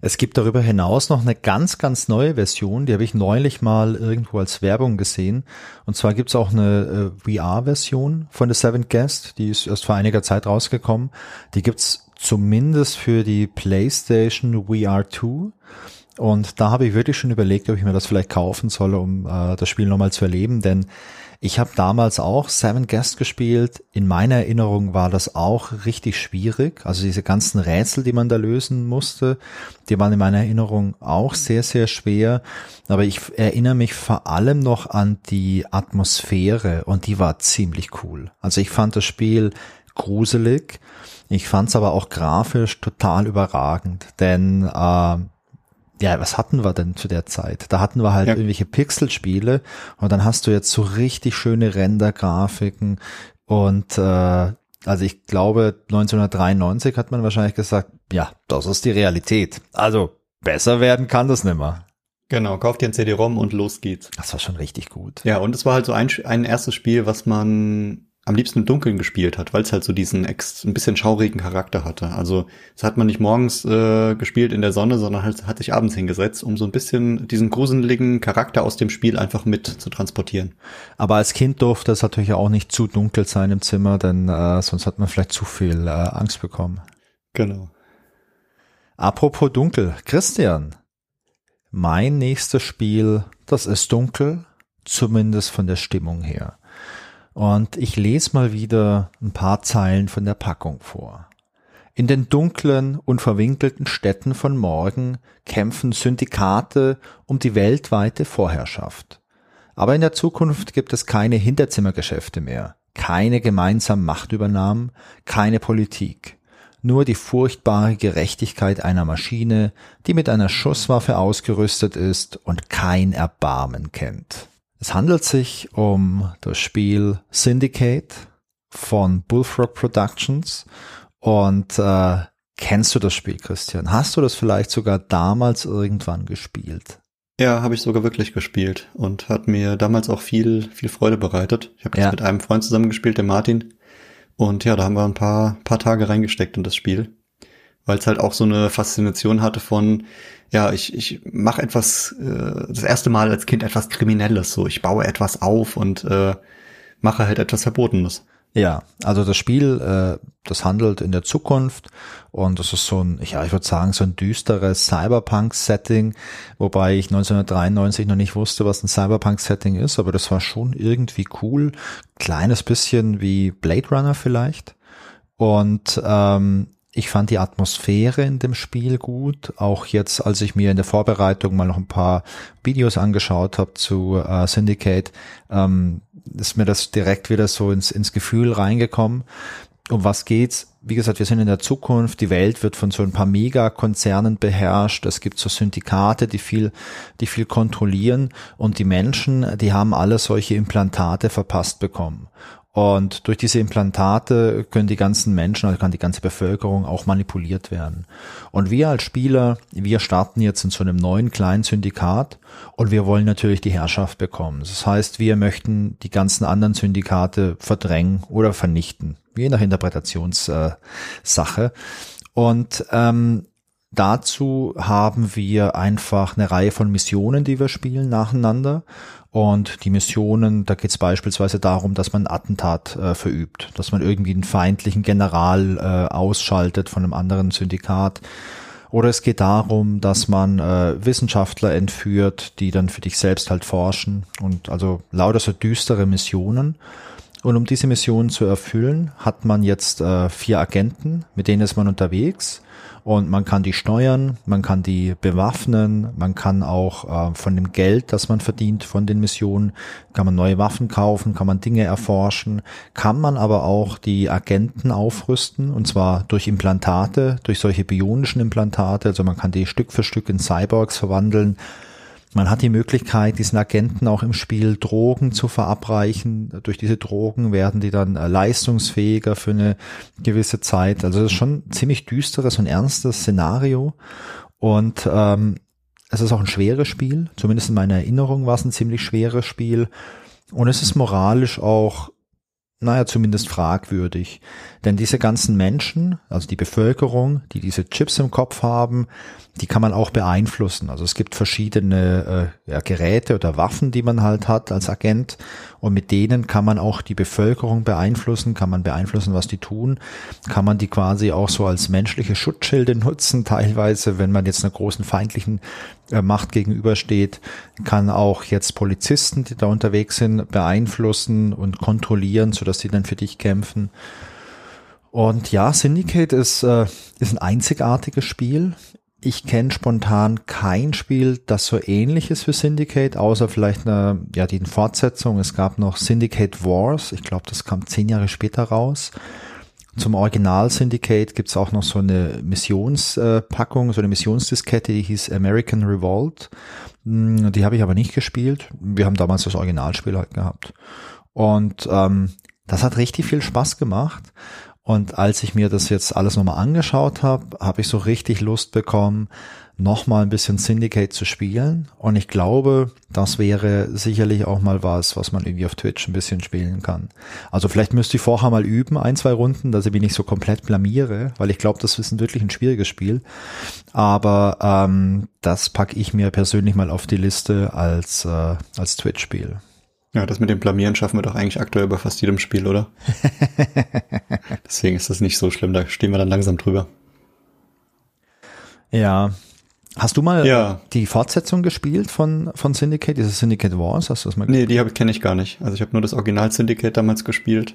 Es gibt darüber hinaus noch eine ganz, ganz neue Version, die habe ich neulich mal irgendwo als Werbung gesehen. Und zwar gibt es auch eine äh, VR-Version von The Seventh Guest, die ist erst vor einiger Zeit rausgekommen. Die gibt's zumindest für die PlayStation VR 2. Und da habe ich wirklich schon überlegt, ob ich mir das vielleicht kaufen soll, um äh, das Spiel nochmal zu erleben, denn ich habe damals auch Seven Guest gespielt. In meiner Erinnerung war das auch richtig schwierig. Also diese ganzen Rätsel, die man da lösen musste, die waren in meiner Erinnerung auch sehr, sehr schwer. Aber ich erinnere mich vor allem noch an die Atmosphäre und die war ziemlich cool. Also ich fand das Spiel gruselig. Ich fand es aber auch grafisch total überragend, denn äh, ja, was hatten wir denn zu der Zeit? Da hatten wir halt ja. irgendwelche Pixelspiele und dann hast du jetzt so richtig schöne Render-Grafiken und äh, also ich glaube 1993 hat man wahrscheinlich gesagt, ja, das ist die Realität. Also besser werden kann das nimmer. Genau, kauft dir ein CD-ROM und los geht's. Das war schon richtig gut. Ja, und es war halt so ein, ein erstes Spiel, was man am liebsten im Dunkeln gespielt hat, weil es halt so diesen ex, ein bisschen schaurigen Charakter hatte. Also es hat man nicht morgens äh, gespielt in der Sonne, sondern halt, hat sich abends hingesetzt, um so ein bisschen diesen gruseligen Charakter aus dem Spiel einfach mit zu transportieren. Aber als Kind durfte es natürlich auch nicht zu dunkel sein im Zimmer, denn äh, sonst hat man vielleicht zu viel äh, Angst bekommen. Genau. Apropos dunkel, Christian, mein nächstes Spiel, das ist dunkel, zumindest von der Stimmung her. Und ich lese mal wieder ein paar Zeilen von der Packung vor. In den dunklen, unverwinkelten Städten von morgen kämpfen Syndikate um die weltweite Vorherrschaft. Aber in der Zukunft gibt es keine Hinterzimmergeschäfte mehr, keine gemeinsamen Machtübernahmen, keine Politik. Nur die furchtbare Gerechtigkeit einer Maschine, die mit einer Schusswaffe ausgerüstet ist und kein Erbarmen kennt. Es handelt sich um das Spiel Syndicate von Bullfrog Productions und äh, kennst du das Spiel, Christian? Hast du das vielleicht sogar damals irgendwann gespielt? Ja, habe ich sogar wirklich gespielt und hat mir damals auch viel, viel Freude bereitet. Ich habe das ja. mit einem Freund zusammengespielt, der Martin. Und ja, da haben wir ein paar, paar Tage reingesteckt in das Spiel. Weil es halt auch so eine Faszination hatte von, ja, ich, ich mache etwas, äh, das erste Mal als Kind etwas Kriminelles, so ich baue etwas auf und äh, mache halt etwas Verbotenes. Ja, also das Spiel, äh, das handelt in der Zukunft und das ist so ein, ja, ich würde sagen, so ein düsteres Cyberpunk-Setting, wobei ich 1993 noch nicht wusste, was ein Cyberpunk-Setting ist, aber das war schon irgendwie cool, kleines bisschen wie Blade Runner vielleicht. Und ähm, ich fand die Atmosphäre in dem Spiel gut. Auch jetzt, als ich mir in der Vorbereitung mal noch ein paar Videos angeschaut habe zu äh, Syndicate, ähm, ist mir das direkt wieder so ins, ins Gefühl reingekommen. Um was geht's? Wie gesagt, wir sind in der Zukunft. Die Welt wird von so ein paar Megakonzernen beherrscht. Es gibt so Syndikate, die viel, die viel kontrollieren. Und die Menschen, die haben alle solche Implantate verpasst bekommen. Und durch diese Implantate können die ganzen Menschen, also kann die ganze Bevölkerung auch manipuliert werden. Und wir als Spieler, wir starten jetzt in so einem neuen kleinen Syndikat und wir wollen natürlich die Herrschaft bekommen. Das heißt, wir möchten die ganzen anderen Syndikate verdrängen oder vernichten, je nach Interpretationssache. Und ähm, Dazu haben wir einfach eine Reihe von Missionen, die wir spielen nacheinander. Und die Missionen, da geht es beispielsweise darum, dass man ein Attentat äh, verübt, dass man irgendwie einen feindlichen General äh, ausschaltet von einem anderen Syndikat. Oder es geht darum, dass man äh, Wissenschaftler entführt, die dann für dich selbst halt forschen. Und also lauter so düstere Missionen. Und um diese Missionen zu erfüllen, hat man jetzt äh, vier Agenten, mit denen ist man unterwegs und man kann die steuern, man kann die bewaffnen, man kann auch äh, von dem Geld, das man verdient von den Missionen, kann man neue Waffen kaufen, kann man Dinge erforschen, kann man aber auch die Agenten aufrüsten und zwar durch Implantate, durch solche bionischen Implantate, also man kann die Stück für Stück in Cyborgs verwandeln man hat die Möglichkeit, diesen Agenten auch im Spiel Drogen zu verabreichen. Durch diese Drogen werden die dann äh, leistungsfähiger für eine gewisse Zeit. Also es ist schon ein ziemlich düsteres und ernstes Szenario. Und ähm, es ist auch ein schweres Spiel. Zumindest in meiner Erinnerung war es ein ziemlich schweres Spiel. Und es ist moralisch auch naja, zumindest fragwürdig. Denn diese ganzen Menschen, also die Bevölkerung, die diese Chips im Kopf haben, die kann man auch beeinflussen. Also es gibt verschiedene äh, ja, Geräte oder Waffen, die man halt hat als Agent und mit denen kann man auch die Bevölkerung beeinflussen, kann man beeinflussen, was die tun, kann man die quasi auch so als menschliche Schutzschilde nutzen, teilweise, wenn man jetzt einer großen feindlichen äh, Macht gegenübersteht, kann auch jetzt Polizisten, die da unterwegs sind, beeinflussen und kontrollieren, sodass sie dann für dich kämpfen. Und ja, Syndicate ist, äh, ist ein einzigartiges Spiel. Ich kenne spontan kein Spiel, das so ähnlich ist wie Syndicate, außer vielleicht eine, ja, die Fortsetzung. Es gab noch Syndicate Wars. Ich glaube, das kam zehn Jahre später raus. Zum Original Syndicate gibt's auch noch so eine Missionspackung, so eine Missionsdiskette, die hieß American Revolt. Hm, die habe ich aber nicht gespielt. Wir haben damals das Originalspiel halt gehabt. Und ähm, das hat richtig viel Spaß gemacht. Und als ich mir das jetzt alles nochmal angeschaut habe, habe ich so richtig Lust bekommen, nochmal ein bisschen Syndicate zu spielen. Und ich glaube, das wäre sicherlich auch mal was, was man irgendwie auf Twitch ein bisschen spielen kann. Also vielleicht müsste ich vorher mal üben, ein, zwei Runden, dass ich mich nicht so komplett blamiere, weil ich glaube, das ist wirklich ein schwieriges Spiel. Aber ähm, das packe ich mir persönlich mal auf die Liste als, äh, als Twitch-Spiel. Ja, das mit dem Blamieren schaffen wir doch eigentlich aktuell bei fast jedem Spiel, oder? Deswegen ist das nicht so schlimm, da stehen wir dann langsam drüber. Ja. Hast du mal ja. die Fortsetzung gespielt von, von Syndicate, dieses Syndicate Wars? Hast du das mal Nee, die kenne ich gar nicht. Also ich habe nur das Original Syndicate damals gespielt.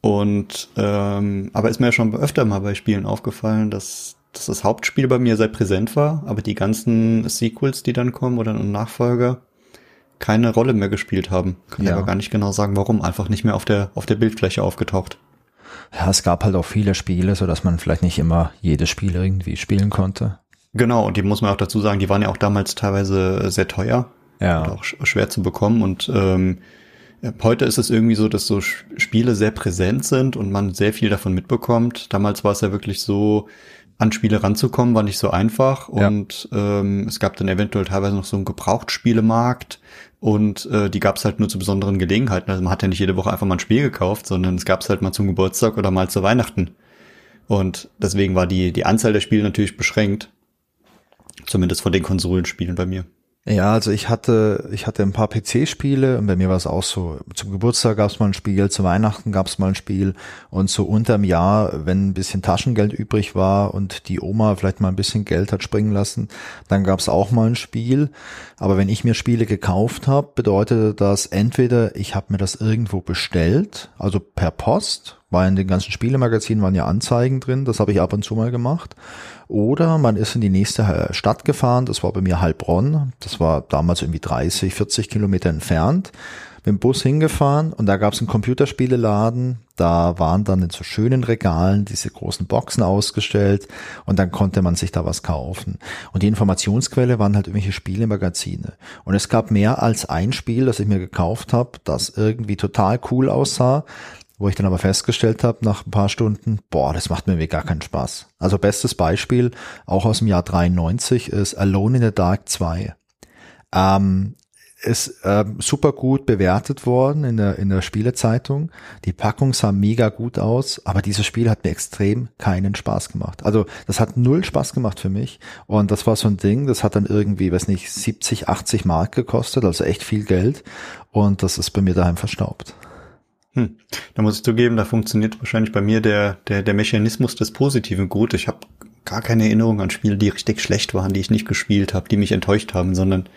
Und ähm, aber ist mir ja schon öfter mal bei Spielen aufgefallen, dass, dass das Hauptspiel bei mir sehr präsent war, aber die ganzen Sequels, die dann kommen oder Nachfolger, keine Rolle mehr gespielt haben. Kann ja. aber gar nicht genau sagen, warum. Einfach nicht mehr auf der, auf der Bildfläche aufgetaucht. Ja, es gab halt auch viele Spiele, so dass man vielleicht nicht immer jedes Spiel irgendwie spielen konnte. Genau, und die muss man auch dazu sagen, die waren ja auch damals teilweise sehr teuer. Ja. Und auch schwer zu bekommen. Und ähm, heute ist es irgendwie so, dass so Spiele sehr präsent sind und man sehr viel davon mitbekommt. Damals war es ja wirklich so, an Spiele ranzukommen, war nicht so einfach. Ja. Und ähm, es gab dann eventuell teilweise noch so einen Gebrauchtspielemarkt und äh, die gab es halt nur zu besonderen Gelegenheiten. Also man hat ja nicht jede Woche einfach mal ein Spiel gekauft, sondern es gab es halt mal zum Geburtstag oder mal zu Weihnachten. Und deswegen war die, die Anzahl der Spiele natürlich beschränkt. Zumindest von den Konsolenspielen bei mir. Ja, also ich hatte, ich hatte ein paar PC-Spiele und bei mir war es auch so, zum Geburtstag gab es mal ein Spiel, zu Weihnachten gab es mal ein Spiel und so unterm Jahr, wenn ein bisschen Taschengeld übrig war und die Oma vielleicht mal ein bisschen Geld hat springen lassen, dann gab es auch mal ein Spiel. Aber wenn ich mir Spiele gekauft habe, bedeutete das entweder, ich habe mir das irgendwo bestellt, also per Post, weil in den ganzen Spielemagazinen waren ja Anzeigen drin, das habe ich ab und zu mal gemacht. Oder man ist in die nächste äh, Stadt gefahren, das war bei mir Heilbronn, das war damals irgendwie 30, 40 Kilometer entfernt, mit dem Bus hingefahren und da gab es einen Computerspieleladen, da waren dann in so schönen Regalen diese großen Boxen ausgestellt und dann konnte man sich da was kaufen. Und die Informationsquelle waren halt irgendwelche Spielemagazine. Und es gab mehr als ein Spiel, das ich mir gekauft habe, das irgendwie total cool aussah, wo ich dann aber festgestellt habe nach ein paar Stunden, boah, das macht mir gar keinen Spaß. Also bestes Beispiel, auch aus dem Jahr 93, ist Alone in the Dark 2. Ähm, ist äh, super gut bewertet worden in der, in der Spielezeitung. Die Packung sah mega gut aus, aber dieses Spiel hat mir extrem keinen Spaß gemacht. Also das hat null Spaß gemacht für mich. Und das war so ein Ding, das hat dann irgendwie, weiß nicht, 70, 80 Mark gekostet, also echt viel Geld. Und das ist bei mir daheim verstaubt. Hm. Da muss ich zugeben, da funktioniert wahrscheinlich bei mir der, der, der Mechanismus des Positiven gut. Ich habe gar keine Erinnerung an Spiele, die richtig schlecht waren, die ich nicht gespielt habe, die mich enttäuscht haben, sondern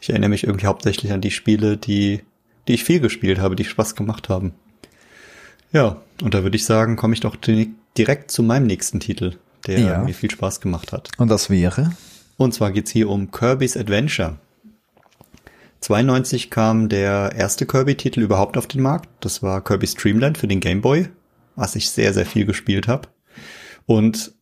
ich erinnere mich irgendwie hauptsächlich an die Spiele, die, die ich viel gespielt habe, die Spaß gemacht haben. Ja, und da würde ich sagen, komme ich doch direkt zu meinem nächsten Titel, der ja. mir viel Spaß gemacht hat. Und das wäre? Und zwar geht's hier um Kirby's Adventure. 92 kam der erste Kirby-Titel überhaupt auf den Markt. Das war Kirby's Dreamland für den Game Boy, was ich sehr, sehr viel gespielt habe. Und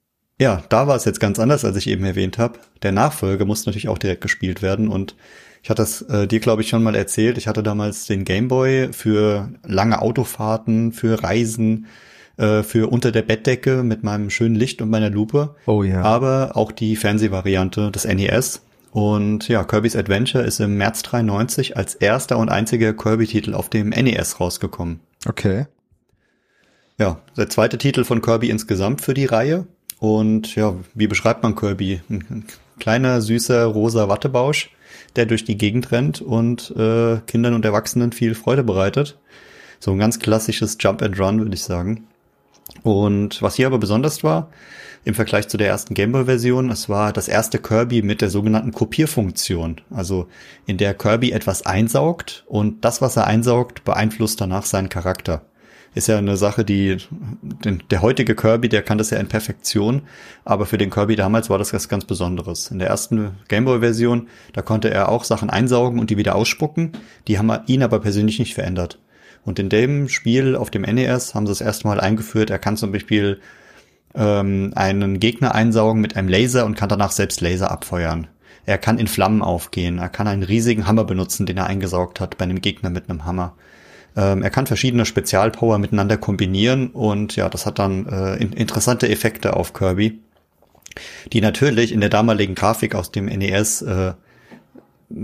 ja, da war es jetzt ganz anders, als ich eben erwähnt habe. Der Nachfolger musste natürlich auch direkt gespielt werden und ich hatte das äh, dir, glaube ich, schon mal erzählt. Ich hatte damals den Game Boy für lange Autofahrten, für Reisen, äh, für unter der Bettdecke mit meinem schönen Licht und meiner Lupe. Oh ja. Aber auch die Fernsehvariante des NES und ja, Kirby's Adventure ist im März 93 als erster und einziger Kirby-Titel auf dem NES rausgekommen. Okay. Ja, der zweite Titel von Kirby insgesamt für die Reihe. Und ja, wie beschreibt man Kirby? Ein kleiner, süßer, rosa Wattebausch, der durch die Gegend rennt und äh, Kindern und Erwachsenen viel Freude bereitet. So ein ganz klassisches Jump and Run, würde ich sagen. Und was hier aber besonders war, im Vergleich zu der ersten Gameboy-Version, es war das erste Kirby mit der sogenannten Kopierfunktion. Also in der Kirby etwas einsaugt und das, was er einsaugt, beeinflusst danach seinen Charakter. Ist ja eine Sache, die den, der heutige Kirby, der kann das ja in Perfektion, aber für den Kirby damals war das was ganz Besonderes. In der ersten Gameboy-Version, da konnte er auch Sachen einsaugen und die wieder ausspucken. Die haben ihn aber persönlich nicht verändert. Und in dem Spiel auf dem NES haben sie es erstmal eingeführt. Er kann zum Beispiel ähm, einen Gegner einsaugen mit einem Laser und kann danach selbst Laser abfeuern. Er kann in Flammen aufgehen. Er kann einen riesigen Hammer benutzen, den er eingesaugt hat bei einem Gegner mit einem Hammer. Ähm, er kann verschiedene Spezialpower miteinander kombinieren und ja, das hat dann äh, in interessante Effekte auf Kirby, die natürlich in der damaligen Grafik aus dem NES äh,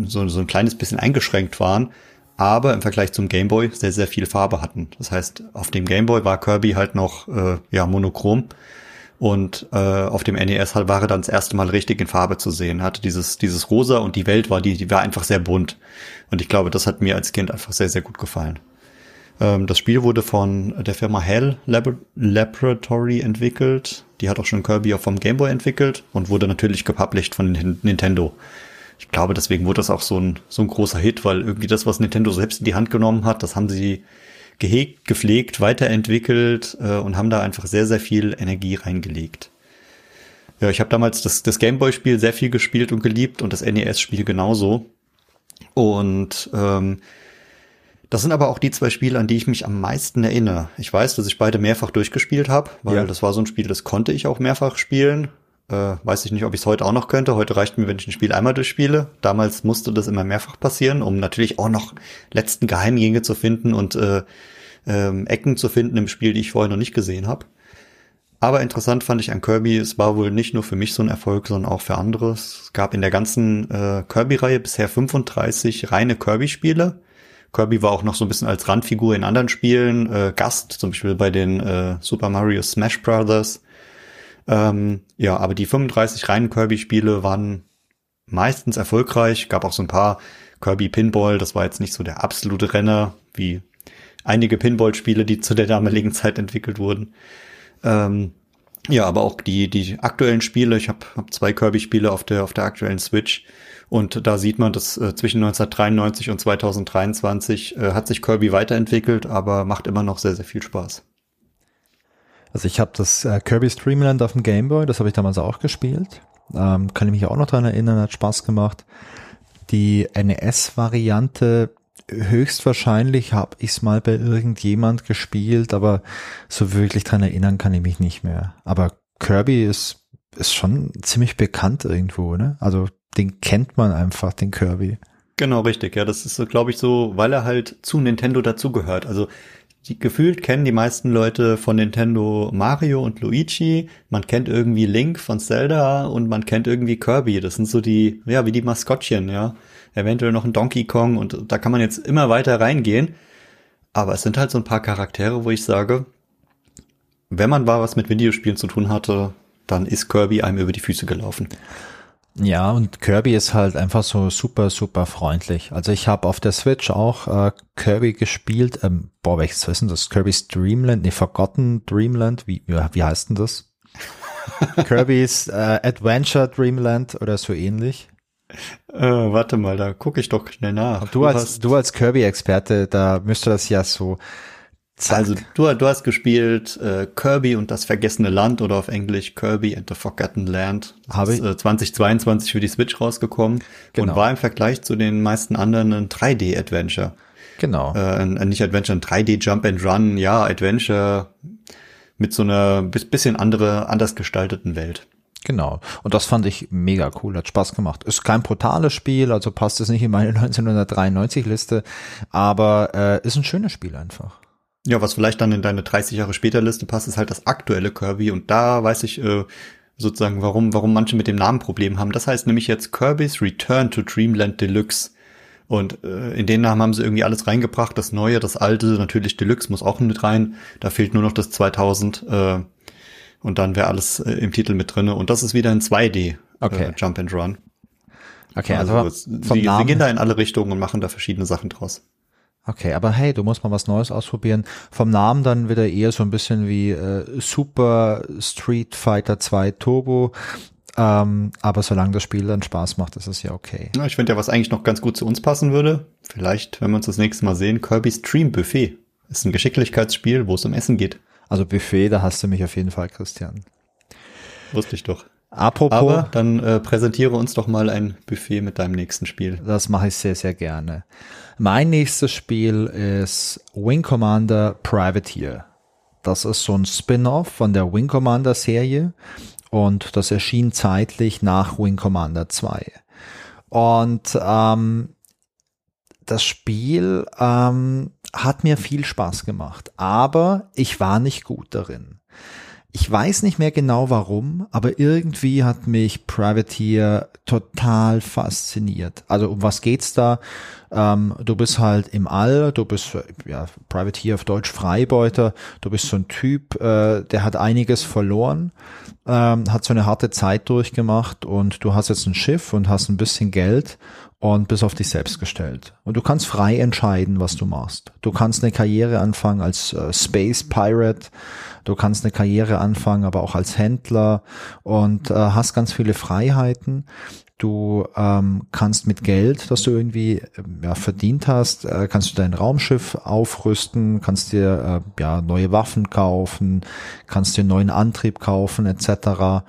so, so ein kleines bisschen eingeschränkt waren aber im Vergleich zum Game Boy sehr, sehr viel Farbe hatten. Das heißt, auf dem Game Boy war Kirby halt noch äh, ja monochrom und äh, auf dem NES halt war er dann das erste Mal richtig in Farbe zu sehen. Hatte dieses dieses Rosa und die Welt war die die war einfach sehr bunt und ich glaube, das hat mir als Kind einfach sehr sehr gut gefallen. Ähm, das Spiel wurde von der Firma Hell Lab Laboratory entwickelt. Die hat auch schon Kirby auch vom Game Boy entwickelt und wurde natürlich gepublished von Nintendo ich glaube, deswegen wurde das auch so ein, so ein großer Hit, weil irgendwie das, was Nintendo selbst in die Hand genommen hat, das haben sie gehegt, gepflegt, weiterentwickelt äh, und haben da einfach sehr, sehr viel Energie reingelegt. Ja, ich habe damals das, das Gameboy-Spiel sehr viel gespielt und geliebt und das NES-Spiel genauso. Und ähm, das sind aber auch die zwei Spiele, an die ich mich am meisten erinnere. Ich weiß, dass ich beide mehrfach durchgespielt habe, weil ja. das war so ein Spiel, das konnte ich auch mehrfach spielen. Äh, weiß ich nicht, ob ich es heute auch noch könnte. Heute reicht mir, wenn ich ein Spiel einmal durchspiele. Damals musste das immer mehrfach passieren, um natürlich auch noch letzten Geheimgänge zu finden und äh, ähm, Ecken zu finden im Spiel, die ich vorher noch nicht gesehen habe. Aber interessant fand ich an Kirby, es war wohl nicht nur für mich so ein Erfolg, sondern auch für andere. Es gab in der ganzen äh, Kirby-Reihe bisher 35 reine Kirby-Spiele. Kirby war auch noch so ein bisschen als Randfigur in anderen Spielen, äh, Gast, zum Beispiel bei den äh, Super Mario Smash Brothers ähm, ja, aber die 35 reinen Kirby-Spiele waren meistens erfolgreich. Gab auch so ein paar Kirby Pinball, das war jetzt nicht so der absolute Renner, wie einige Pinball-Spiele, die zu der damaligen Zeit entwickelt wurden. Ähm, ja, aber auch die, die aktuellen Spiele, ich habe hab zwei Kirby-Spiele auf der, auf der aktuellen Switch und da sieht man, dass äh, zwischen 1993 und 2023 äh, hat sich Kirby weiterentwickelt, aber macht immer noch sehr, sehr viel Spaß. Also ich habe das äh, Kirby's Dreamland auf dem Game Boy, das habe ich damals auch gespielt. Ähm, kann ich mich auch noch dran erinnern, hat Spaß gemacht. Die NES-Variante, höchstwahrscheinlich habe ich es mal bei irgendjemand gespielt, aber so wirklich dran erinnern kann ich mich nicht mehr. Aber Kirby ist, ist schon ziemlich bekannt irgendwo, ne? Also den kennt man einfach, den Kirby. Genau, richtig. Ja, das ist, glaube ich, so, weil er halt zu Nintendo dazugehört. Also die, gefühlt kennen die meisten Leute von Nintendo Mario und Luigi. Man kennt irgendwie Link von Zelda und man kennt irgendwie Kirby. Das sind so die, ja, wie die Maskottchen, ja. Eventuell noch ein Donkey Kong und da kann man jetzt immer weiter reingehen. Aber es sind halt so ein paar Charaktere, wo ich sage, wenn man mal was mit Videospielen zu tun hatte, dann ist Kirby einem über die Füße gelaufen. Ja, und Kirby ist halt einfach so super, super freundlich. Also ich habe auf der Switch auch äh, Kirby gespielt. Ähm, boah, welches ist denn das? Kirby's Dreamland? Nee, Forgotten Dreamland? Wie, wie heißt denn das? Kirby's äh, Adventure Dreamland oder so ähnlich. Äh, warte mal, da gucke ich doch schnell nach. Du, du als, du als Kirby-Experte, da müsste das ja so Zack. Also du, du hast gespielt äh, Kirby und das vergessene Land oder auf Englisch Kirby and the Forgotten Land. Habe ich. Äh, 2022 für die Switch rausgekommen genau. und war im Vergleich zu den meisten anderen ein 3D-Adventure. Genau. Äh, ein, nicht Adventure, ein 3D Jump and Run, ja, Adventure mit so einer bisschen andere, anders gestalteten Welt. Genau. Und das fand ich mega cool, hat Spaß gemacht. Ist kein brutales Spiel, also passt es nicht in meine 1993 Liste, aber äh, ist ein schönes Spiel einfach. Ja, was vielleicht dann in deine 30 Jahre später Liste passt, ist halt das aktuelle Kirby und da weiß ich äh, sozusagen, warum, warum manche mit dem Namen Problem haben. Das heißt nämlich jetzt Kirby's Return to Dreamland Deluxe. Und äh, in den Namen haben sie irgendwie alles reingebracht, das Neue, das Alte, natürlich Deluxe muss auch mit rein. Da fehlt nur noch das 2000 äh, Und dann wäre alles äh, im Titel mit drinne. Und das ist wieder ein 2D Okay. äh, Jump and Run. Okay, also, es- vom sie, sie Namen. gehen da in alle Richtungen und machen da verschiedene Sachen draus. Okay, aber hey, du musst mal was Neues ausprobieren. Vom Namen dann wieder eher so ein bisschen wie äh, Super Street Fighter 2 Turbo. Ähm, aber solange das Spiel dann Spaß macht, ist es ja okay. Ja, ich finde ja, was eigentlich noch ganz gut zu uns passen würde, vielleicht, wenn wir uns das nächste Mal sehen, Kirby's Dream Buffet. Ist ein Geschicklichkeitsspiel, wo es um Essen geht. Also Buffet, da hast du mich auf jeden Fall, Christian. Wusste ich doch. Apropos, Aber dann äh, präsentiere uns doch mal ein Buffet mit deinem nächsten Spiel. das mache ich sehr, sehr gerne. Mein nächstes Spiel ist Wing Commander Privateer. Das ist so ein Spin-off von der Wing Commander Serie und das erschien zeitlich nach Wing Commander 2. Und ähm, das Spiel ähm, hat mir viel Spaß gemacht, aber ich war nicht gut darin. Ich weiß nicht mehr genau warum, aber irgendwie hat mich Privateer total fasziniert. Also um was geht's da? Ähm, du bist halt im All, du bist äh, ja Privateer auf Deutsch Freibeuter. Du bist so ein Typ, äh, der hat einiges verloren, ähm, hat so eine harte Zeit durchgemacht und du hast jetzt ein Schiff und hast ein bisschen Geld und bist auf dich selbst gestellt. Und du kannst frei entscheiden, was du machst. Du kannst eine Karriere anfangen als äh, Space Pirate, du kannst eine Karriere anfangen, aber auch als Händler und äh, hast ganz viele Freiheiten. Du ähm, kannst mit Geld, das du irgendwie ähm, ja, verdient hast, äh, kannst du dein Raumschiff aufrüsten, kannst dir äh, ja neue Waffen kaufen, kannst dir neuen Antrieb kaufen etc.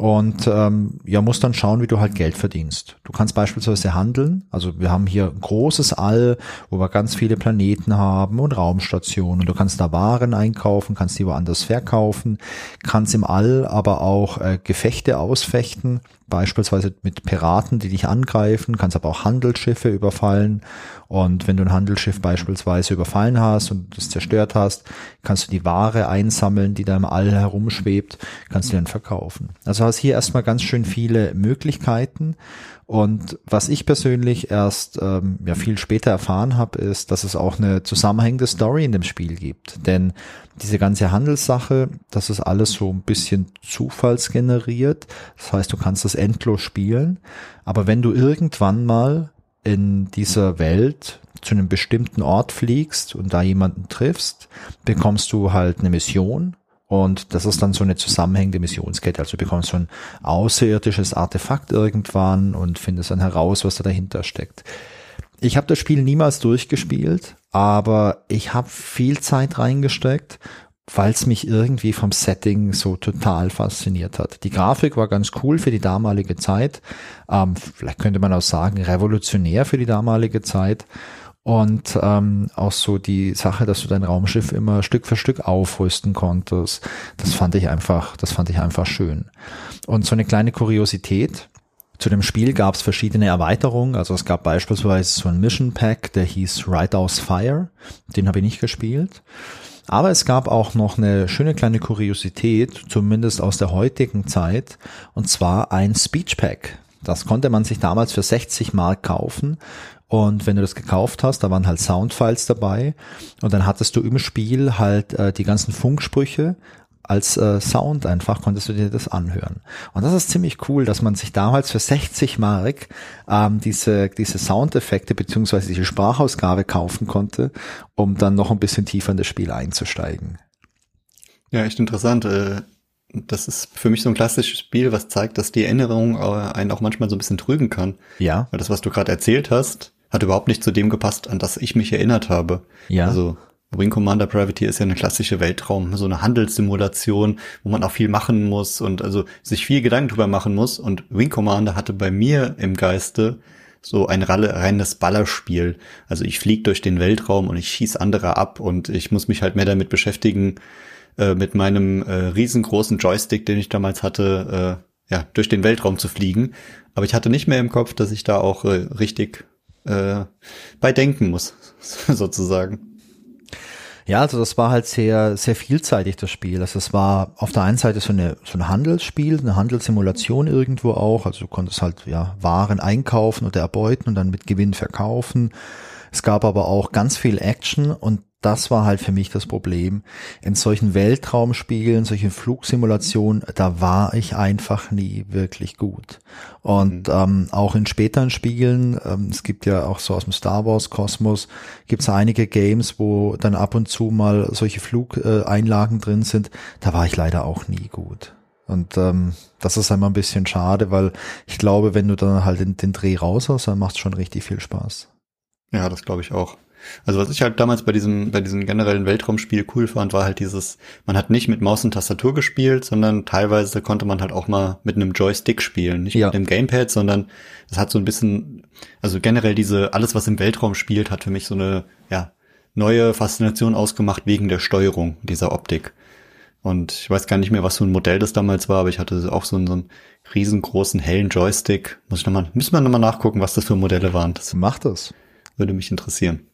Und ähm, ja, musst dann schauen, wie du halt Geld verdienst. Du kannst beispielsweise handeln. Also wir haben hier ein großes All, wo wir ganz viele Planeten haben und Raumstationen. Du kannst da Waren einkaufen, kannst die woanders verkaufen, kannst im All aber auch äh, Gefechte ausfechten, beispielsweise mit Piraten, die dich angreifen, kannst aber auch Handelsschiffe überfallen. Und wenn du ein Handelsschiff beispielsweise überfallen hast und es zerstört hast, kannst du die Ware einsammeln, die da im All herumschwebt, kannst du dann verkaufen. Also hast hier erstmal ganz schön viele Möglichkeiten. Und was ich persönlich erst ähm, ja viel später erfahren habe, ist, dass es auch eine zusammenhängende Story in dem Spiel gibt. Denn diese ganze Handelssache, das ist alles so ein bisschen zufallsgeneriert. Das heißt, du kannst das endlos spielen. Aber wenn du irgendwann mal in dieser Welt zu einem bestimmten Ort fliegst und da jemanden triffst, bekommst du halt eine Mission und das ist dann so eine zusammenhängende Missionskette. Also du bekommst so ein außerirdisches Artefakt irgendwann und findest dann heraus, was da dahinter steckt. Ich habe das Spiel niemals durchgespielt, aber ich habe viel Zeit reingesteckt, weil es mich irgendwie vom Setting so total fasziniert hat. Die Grafik war ganz cool für die damalige Zeit. Ähm, vielleicht könnte man auch sagen, revolutionär für die damalige Zeit. Und ähm, auch so die Sache, dass du dein Raumschiff immer Stück für Stück aufrüsten konntest, das fand ich einfach, das fand ich einfach schön. Und so eine kleine Kuriosität. Zu dem Spiel gab es verschiedene Erweiterungen. Also es gab beispielsweise so ein Mission Pack, der hieß Ride Aus Fire. Den habe ich nicht gespielt. Aber es gab auch noch eine schöne kleine Kuriosität, zumindest aus der heutigen Zeit, und zwar ein Speech Pack. Das konnte man sich damals für 60 Mark kaufen. Und wenn du das gekauft hast, da waren halt Soundfiles dabei. Und dann hattest du im Spiel halt äh, die ganzen Funksprüche als äh, Sound einfach konntest du dir das anhören. Und das ist ziemlich cool, dass man sich damals für 60 Mark ähm, diese, diese Soundeffekte beziehungsweise diese Sprachausgabe kaufen konnte, um dann noch ein bisschen tiefer in das Spiel einzusteigen. Ja, echt interessant. Äh, Das ist für mich so ein klassisches Spiel, was zeigt, dass die Erinnerung äh, einen auch manchmal so ein bisschen trügen kann. Ja. Weil das, was du gerade erzählt hast, hat überhaupt nicht zu dem gepasst, an das ich mich erinnert habe. Ja. Also Wing Commander Privateer ist ja eine klassische Weltraum, so eine Handelssimulation, wo man auch viel machen muss und also sich viel Gedanken drüber machen muss. Und Wing Commander hatte bei mir im Geiste so ein reines Ballerspiel. Also ich fliege durch den Weltraum und ich schieß andere ab und ich muss mich halt mehr damit beschäftigen, äh, mit meinem äh, riesengroßen Joystick, den ich damals hatte, äh, ja, durch den Weltraum zu fliegen. Aber ich hatte nicht mehr im Kopf, dass ich da auch äh, richtig äh, bei denken muss, sozusagen. Ja, also das war halt sehr, sehr vielseitig, das Spiel. Also es war auf der einen Seite so eine, so ein Handelsspiel, eine Handelssimulation irgendwo auch. Also du konntest halt, ja, Waren einkaufen oder erbeuten und dann mit Gewinn verkaufen. Es gab aber auch ganz viel Action und das war halt für mich das Problem. In solchen Weltraumspielen, solchen Flugsimulationen, da war ich einfach nie wirklich gut. Und mhm. ähm, auch in späteren Spielen, ähm, es gibt ja auch so aus dem Star Wars Kosmos, gibt es einige Games, wo dann ab und zu mal solche Flugeinlagen äh, drin sind. Da war ich leider auch nie gut. Und ähm, das ist einmal ein bisschen schade, weil ich glaube, wenn du dann halt den, den Dreh raus hast, dann macht es schon richtig viel Spaß. Ja, das glaube ich auch. Also was ich halt damals bei diesem, bei diesem generellen Weltraumspiel cool fand, war halt dieses, man hat nicht mit Maus und Tastatur gespielt, sondern teilweise konnte man halt auch mal mit einem Joystick spielen. Nicht ja. mit dem Gamepad, sondern es hat so ein bisschen, also generell diese, alles was im Weltraum spielt, hat für mich so eine, ja, neue Faszination ausgemacht wegen der Steuerung dieser Optik. Und ich weiß gar nicht mehr, was für ein Modell das damals war, aber ich hatte auch so einen, so einen riesengroßen hellen Joystick. Muss ich nochmal, müssen wir nochmal nachgucken, was das für Modelle waren. Das macht das. Würde mich interessieren.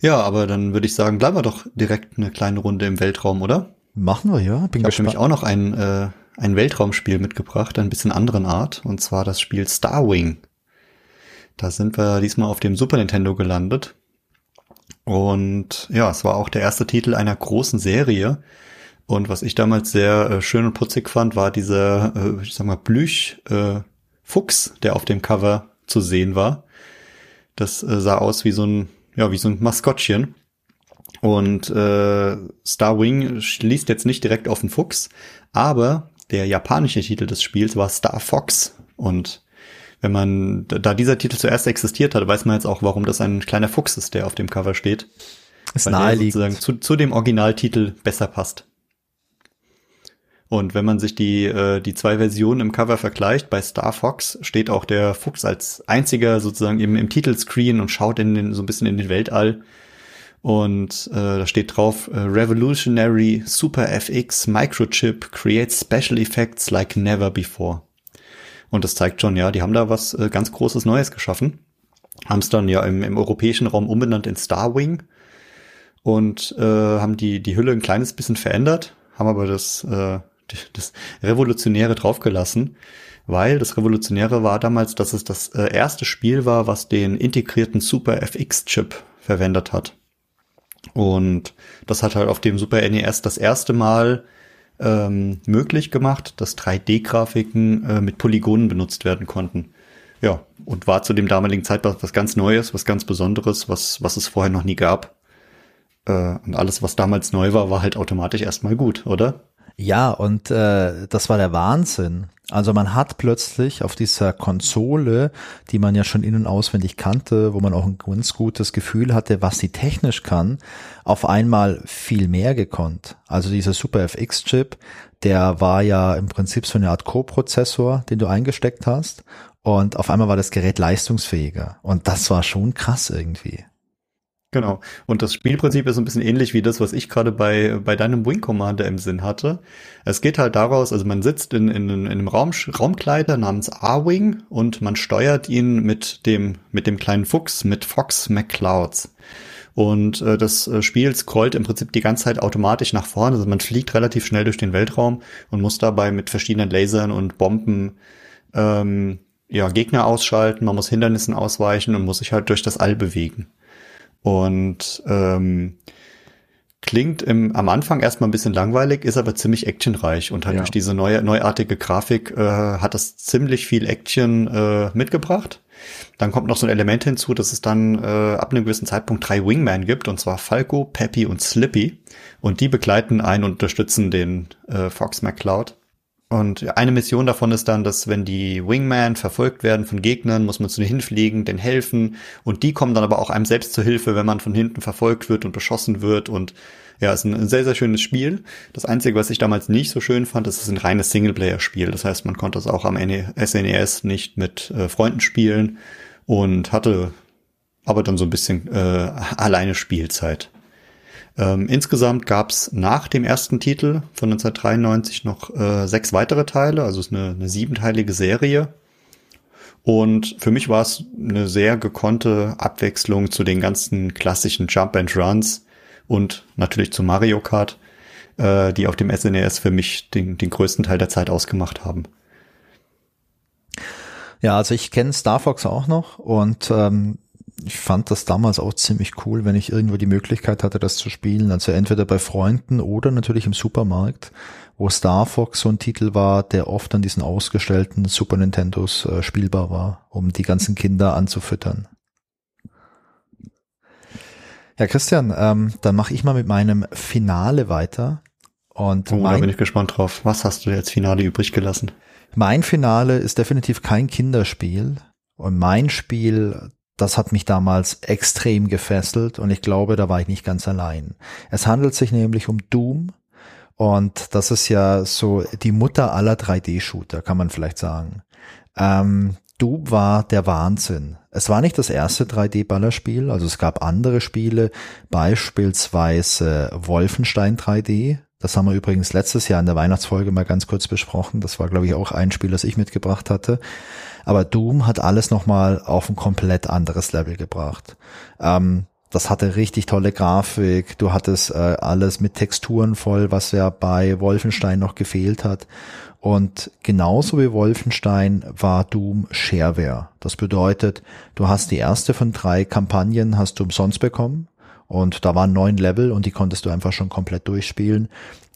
Ja, aber dann würde ich sagen, bleiben wir doch direkt eine kleine Runde im Weltraum, oder? Machen wir, ja. Bin ich habe nämlich auch noch ein, äh, ein Weltraumspiel mitgebracht, ein bisschen anderen Art, und zwar das Spiel Starwing. Da sind wir diesmal auf dem Super Nintendo gelandet. Und ja, es war auch der erste Titel einer großen Serie. Und was ich damals sehr äh, schön und putzig fand, war dieser, äh, ich sag mal, Blüch äh, Fuchs, der auf dem Cover zu sehen war. Das äh, sah aus wie so ein ja, wie so ein Maskottchen. Und äh, Star Wing schließt jetzt nicht direkt auf den Fuchs, aber der japanische Titel des Spiels war Star Fox. Und wenn man, da dieser Titel zuerst existiert hat, weiß man jetzt auch, warum das ein kleiner Fuchs ist, der auf dem Cover steht. Ist naheliegend. sozusagen zu, zu dem Originaltitel besser passt. Und wenn man sich die, äh, die zwei Versionen im Cover vergleicht, bei Star Fox steht auch der Fuchs als einziger sozusagen im, im Titelscreen und schaut in den, so ein bisschen in den Weltall. Und äh, da steht drauf, äh, Revolutionary Super FX Microchip creates special effects like never before. Und das zeigt schon, ja, die haben da was äh, ganz Großes Neues geschaffen. Haben es dann ja im, im europäischen Raum umbenannt in Starwing und äh, haben die, die Hülle ein kleines bisschen verändert, haben aber das, äh, das Revolutionäre draufgelassen, weil das Revolutionäre war damals, dass es das äh, erste Spiel war, was den integrierten Super FX-Chip verwendet hat. Und das hat halt auf dem Super NES das erste Mal ähm, möglich gemacht, dass 3D-Grafiken äh, mit Polygonen benutzt werden konnten. Ja, und war zu dem damaligen Zeitpunkt was ganz Neues, was ganz Besonderes, was, was es vorher noch nie gab. Äh, und alles, was damals neu war, war halt automatisch erstmal gut, oder? Ja, und äh, das war der Wahnsinn. Also man hat plötzlich auf dieser Konsole, die man ja schon in- und auswendig kannte, wo man auch ein ganz gutes Gefühl hatte, was sie technisch kann, auf einmal viel mehr gekonnt. Also dieser Super FX-Chip, der war ja im Prinzip so eine Art Co-Prozessor, den du eingesteckt hast. Und auf einmal war das Gerät leistungsfähiger. Und das war schon krass irgendwie. Genau. Und das Spielprinzip ist ein bisschen ähnlich wie das, was ich gerade bei, bei deinem Wing Commander im Sinn hatte. Es geht halt daraus, also man sitzt in, in, in einem Raum, Raumkleider namens A-Wing und man steuert ihn mit dem, mit dem kleinen Fuchs, mit Fox McClouds. Und äh, das äh, Spiel scrollt im Prinzip die ganze Zeit automatisch nach vorne. Also man fliegt relativ schnell durch den Weltraum und muss dabei mit verschiedenen Lasern und Bomben ähm, ja, Gegner ausschalten, man muss Hindernissen ausweichen und muss sich halt durch das All bewegen. Und ähm, klingt im, am Anfang erstmal ein bisschen langweilig, ist aber ziemlich actionreich und halt ja. durch diese neue, neuartige Grafik äh, hat das ziemlich viel Action äh, mitgebracht. Dann kommt noch so ein Element hinzu, dass es dann äh, ab einem gewissen Zeitpunkt drei Wingmen gibt, und zwar Falco, Peppy und Slippy. Und die begleiten einen und unterstützen den äh, Fox McCloud. Und eine Mission davon ist dann, dass wenn die Wingman verfolgt werden von Gegnern, muss man zu denen hinfliegen, denen helfen. Und die kommen dann aber auch einem selbst zur Hilfe, wenn man von hinten verfolgt wird und beschossen wird. Und ja, ist ein sehr, sehr schönes Spiel. Das Einzige, was ich damals nicht so schön fand, ist, es ist ein reines Singleplayer-Spiel. Das heißt, man konnte es auch am SNES e nicht mit äh, Freunden spielen und hatte aber dann so ein bisschen äh, alleine Spielzeit. Ähm, insgesamt gab es nach dem ersten Titel von 1993 noch äh, sechs weitere Teile, also es ist eine, eine siebenteilige Serie. Und für mich war es eine sehr gekonnte Abwechslung zu den ganzen klassischen Jump and Runs und natürlich zu Mario Kart, äh, die auf dem SNES e für mich den, den größten Teil der Zeit ausgemacht haben. Ja, also ich kenne Star Fox auch noch und ähm, ich fand das damals auch ziemlich cool, wenn ich irgendwo die Möglichkeit hatte, das zu spielen. Also entweder bei Freunden oder natürlich im Supermarkt, wo Star Fox so ein Titel war, der oft an diesen ausgestellten Super Nintendos äh, spielbar war, um die ganzen Kinder anzufüttern. Ja, Christian, ähm, dann mache ich mal mit meinem Finale weiter. Und oh, da bin ich gespannt drauf. Was hast du als Finale übrig gelassen? Mein Finale ist definitiv kein Kinderspiel. Und mein Spiel, das hat mich damals extrem gefesselt und ich glaube, da war ich nicht ganz allein. Es handelt sich nämlich um Doom und das ist ja so die Mutter aller 3D-Shooter, kann man vielleicht sagen. Ähm, Doom war der Wahnsinn. Es war nicht das erste 3D-Ballerspiel, also es gab andere Spiele, beispielsweise Wolfenstein 3D. Das haben wir übrigens letztes Jahr in der Weihnachtsfolge mal ganz kurz besprochen. Das war, glaube ich, auch ein Spiel, das ich mitgebracht hatte. Aber Doom hat alles nochmal auf ein komplett anderes Level gebracht. Ähm, das hatte richtig tolle Grafik. Du hattest äh, alles mit Texturen voll, was ja bei Wolfenstein noch gefehlt hat. Und genauso wie Wolfenstein war Doom Shareware. Das bedeutet, du hast die erste von drei Kampagnen hast du umsonst bekommen. Und da waren neun Level und die konntest du einfach schon komplett durchspielen.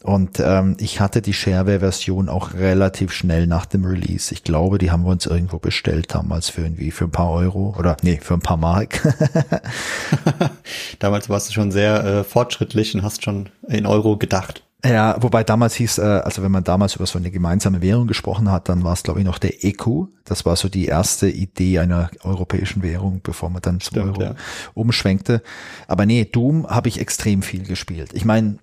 Und ähm, ich hatte die Shareware-Version auch relativ schnell nach dem Release. Ich glaube, die haben wir uns irgendwo bestellt damals für irgendwie für ein paar Euro oder nee, für ein paar Mark. damals warst du schon sehr äh, fortschrittlich und hast schon in Euro gedacht. Ja, wobei damals hieß, äh, also wenn man damals über so eine gemeinsame Währung gesprochen hat, dann war es glaube ich noch der ECU. Das war so die erste Idee einer europäischen Währung, bevor man dann zum Stimmt, Euro ja. umschwenkte. Aber nee, Doom habe ich extrem viel gespielt. Ich meine,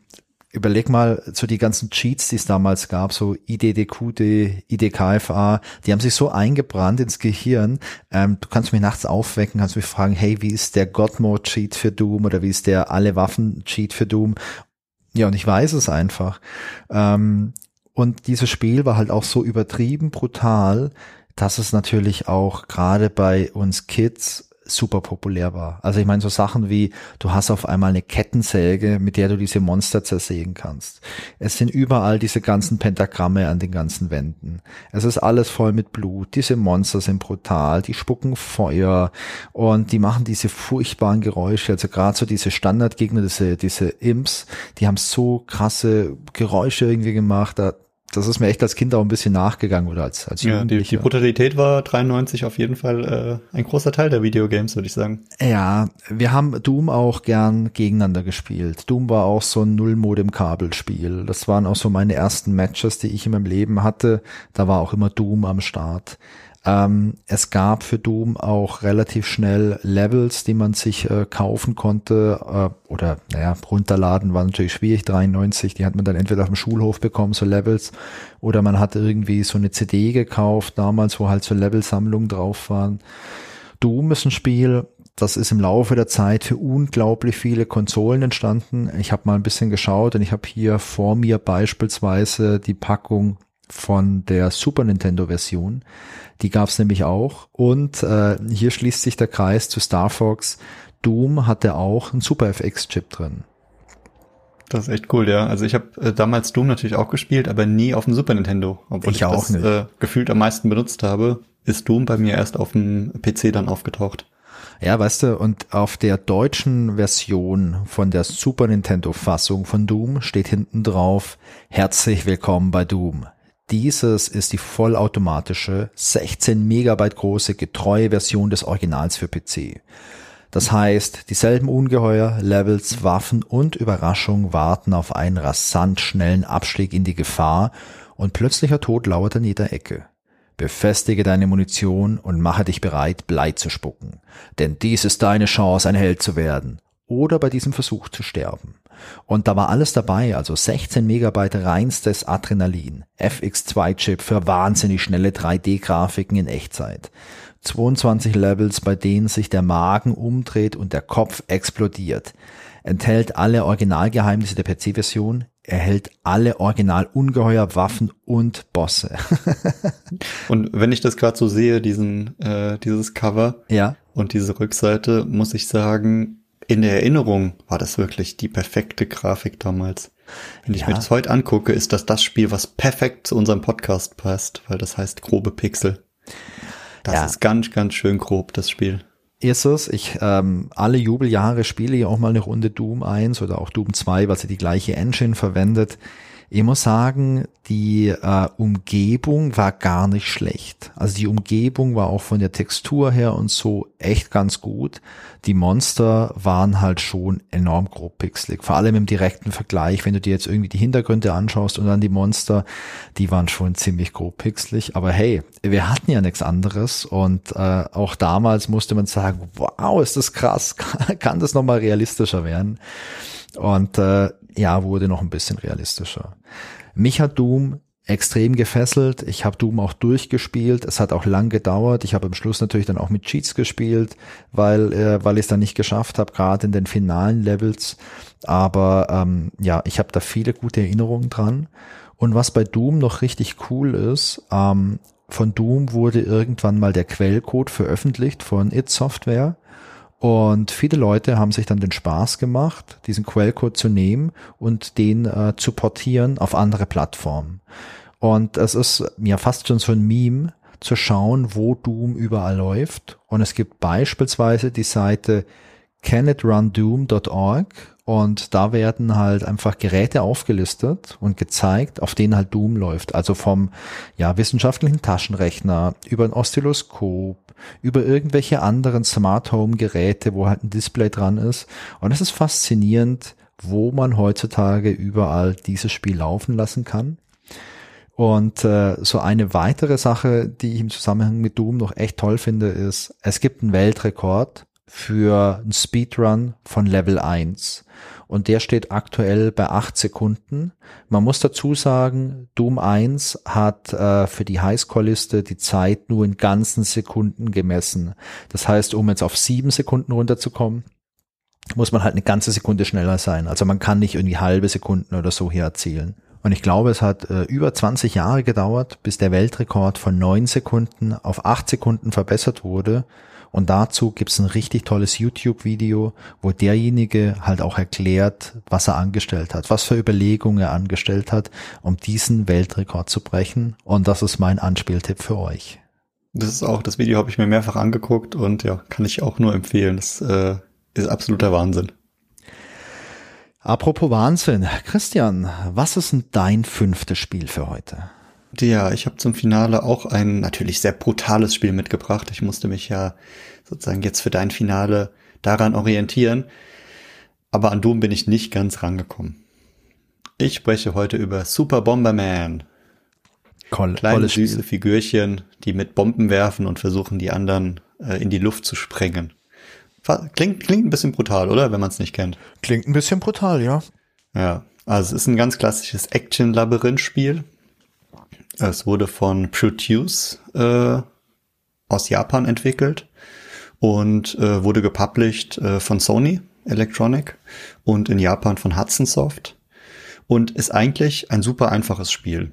überleg mal so die ganzen Cheats, die es damals gab, so IDDQD, IDKFA, die haben sich so eingebrannt ins Gehirn. Ähm, du kannst mich nachts aufwecken, kannst mich fragen, hey, wie ist der God Mode Cheat für Doom oder wie ist der alle Waffen Cheat für Doom? Ja, und ich weiß es einfach. Ähm, und dieses Spiel war halt auch so übertrieben brutal, dass es natürlich auch gerade bei uns Kids super populär war. Also ich meine so Sachen wie, du hast auf einmal eine Kettensäge, mit der du diese Monster zersägen kannst. Es sind überall diese ganzen Pentagramme an den ganzen Wänden. Es ist alles voll mit Blut. Diese Monster sind brutal, die spucken Feuer und die machen diese furchtbaren Geräusche. Also gerade so diese Standardgegner, diese, diese Imps, die haben so krasse Geräusche irgendwie gemacht. Da, das ist mir echt als Kind auch ein bisschen nachgegangen oder als, als Ja, die, die Brutalität war 93 auf jeden Fall äh, ein großer Teil der Videogames, würde ich sagen. Ja, wir haben Doom auch gern gegeneinander gespielt. Doom war auch so ein Null-Modem-Kabelspiel. Das waren auch so meine ersten Matches, die ich in meinem Leben hatte. Da war auch immer Doom am Start. Ähm, es gab für Doom auch relativ schnell Levels, die man sich äh, kaufen konnte äh, oder naja, runterladen war natürlich schwierig, 93, die hat man dann entweder auf dem Schulhof bekommen, so Levels, oder man hat irgendwie so eine CD gekauft damals, wo halt so Levelsammlungen drauf waren. Doom ist ein Spiel, das ist im Laufe der Zeit für unglaublich viele Konsolen entstanden. Ich habe mal ein bisschen geschaut und ich habe hier vor mir beispielsweise die Packung von der Super Nintendo Version. Die gab es nämlich auch. Und äh, hier schließt sich der Kreis zu Star Fox. Doom hatte auch einen Super FX-Chip drin. Das ist echt cool, ja. Also ich habe äh, damals Doom natürlich auch gespielt, aber nie auf dem Super Nintendo. Obwohl ich, ich auch das. Äh, gefühlt am meisten benutzt habe, ist Doom bei mir erst auf dem PC dann aufgetaucht. Ja, weißt du, und auf der deutschen Version von der Super Nintendo Fassung von Doom steht hinten drauf, herzlich willkommen bei Doom. Dieses ist die vollautomatische, 16 Megabyte große, getreue Version des Originals für PC. Das heißt, dieselben Ungeheuer, Levels, Waffen und Überraschung warten auf einen rasant schnellen Abstieg in die Gefahr und plötzlicher Tod lauert an jeder Ecke. Befestige deine Munition und mache dich bereit, Blei zu spucken. Denn dies ist deine Chance, ein Held zu werden. Oder bei diesem Versuch zu sterben. Und da war alles dabei, also 16 Megabyte reinstes Adrenalin, FX2-Chip für wahnsinnig schnelle 3D-Grafiken in Echtzeit, 22 Levels, bei denen sich der Magen umdreht und der Kopf explodiert, enthält alle Originalgeheimnisse der PC-Version, erhält alle Original-Ungeheuer, Waffen und Bosse. und wenn ich das gerade so sehe, diesen, äh, dieses Cover ja. und diese Rückseite, muss ich sagen, in der Erinnerung war das wirklich die perfekte Grafik damals. Wenn ich ja. mir das heute angucke, ist das das Spiel, was perfekt zu unserem Podcast passt, weil das heißt grobe Pixel. Das ja. ist ganz, ganz schön grob, das Spiel. ist es. Ich ähm, alle Jubeljahre spiele ich auch mal eine Runde Doom 1 oder auch Doom 2, weil sie die gleiche Engine verwendet. Ich muss sagen, die äh, Umgebung war gar nicht schlecht. Also die Umgebung war auch von der Textur her und so echt ganz gut. Die Monster waren halt schon enorm grob pixelig. Vor allem im direkten Vergleich, wenn du dir jetzt irgendwie die Hintergründe anschaust und dann die Monster, die waren schon ziemlich grob pixelig. Aber hey, wir hatten ja nichts anderes und äh, auch damals musste man sagen, wow, ist das krass, kann das nochmal realistischer werden? Und äh, ja, wurde noch ein bisschen realistischer. Mich hat Doom extrem gefesselt. Ich habe Doom auch durchgespielt. Es hat auch lang gedauert. Ich habe am Schluss natürlich dann auch mit Cheats gespielt, weil äh, weil ich es dann nicht geschafft habe, gerade in den finalen Levels. Aber ähm, ja, ich habe da viele gute Erinnerungen dran. Und was bei Doom noch richtig cool ist, ähm, von Doom wurde irgendwann mal der Quellcode veröffentlicht von It Software. Und viele Leute haben sich dann den Spaß gemacht, diesen Quellcode zu nehmen und den äh, zu portieren auf andere Plattformen. Und es ist ja fast schon so ein Meme zu schauen, wo Doom überall läuft. Und es gibt beispielsweise die Seite canitrundoom.org und da werden halt einfach Geräte aufgelistet und gezeigt, auf denen halt Doom läuft. Also vom ja, wissenschaftlichen Taschenrechner über ein Oszilloskop, über irgendwelche anderen Smart Home Geräte, wo halt ein Display dran ist. Und es ist faszinierend, wo man heutzutage überall dieses Spiel laufen lassen kann. Und äh, so eine weitere Sache, die ich im Zusammenhang mit Doom noch echt toll finde, ist, es gibt einen Weltrekord für einen Speedrun von Level 1 und der steht aktuell bei acht Sekunden. Man muss dazu sagen, Doom 1 hat äh, für die Highscore-Liste die Zeit nur in ganzen Sekunden gemessen. Das heißt, um jetzt auf sieben Sekunden runterzukommen, muss man halt eine ganze Sekunde schneller sein. Also man kann nicht irgendwie halbe Sekunden oder so hier erzielen. Und ich glaube, es hat äh, über 20 Jahre gedauert, bis der Weltrekord von neun Sekunden auf acht Sekunden verbessert wurde. Und dazu gibt's ein richtig tolles YouTube-Video, wo derjenige halt auch erklärt, was er angestellt hat, was für Überlegungen er angestellt hat, um diesen Weltrekord zu brechen. Und das ist mein Anspieltipp für euch. Das ist auch, das Video habe ich mir mehrfach angeguckt und ja, kann ich auch nur empfehlen. Das äh, ist absoluter Wahnsinn. Apropos Wahnsinn. Christian, was ist denn dein fünftes Spiel für heute? Ja, ich habe zum Finale auch ein natürlich sehr brutales Spiel mitgebracht. Ich musste mich ja sozusagen jetzt für dein Finale daran orientieren. Aber an Doom bin ich nicht ganz rangekommen. Ich spreche heute über Super Bomberman. Cool, Kleine süße Spiel. Figürchen, die mit Bomben werfen und versuchen, die anderen äh, in die Luft zu sprengen. Klingt, klingt ein bisschen brutal, oder? Wenn man es nicht kennt. Klingt ein bisschen brutal, ja. Ja, also es ist ein ganz klassisches Action-Labyrinth-Spiel. Es wurde von Produce äh, aus Japan entwickelt und äh, wurde gepublished äh, von Sony Electronic und in Japan von Hudson Soft und ist eigentlich ein super einfaches Spiel.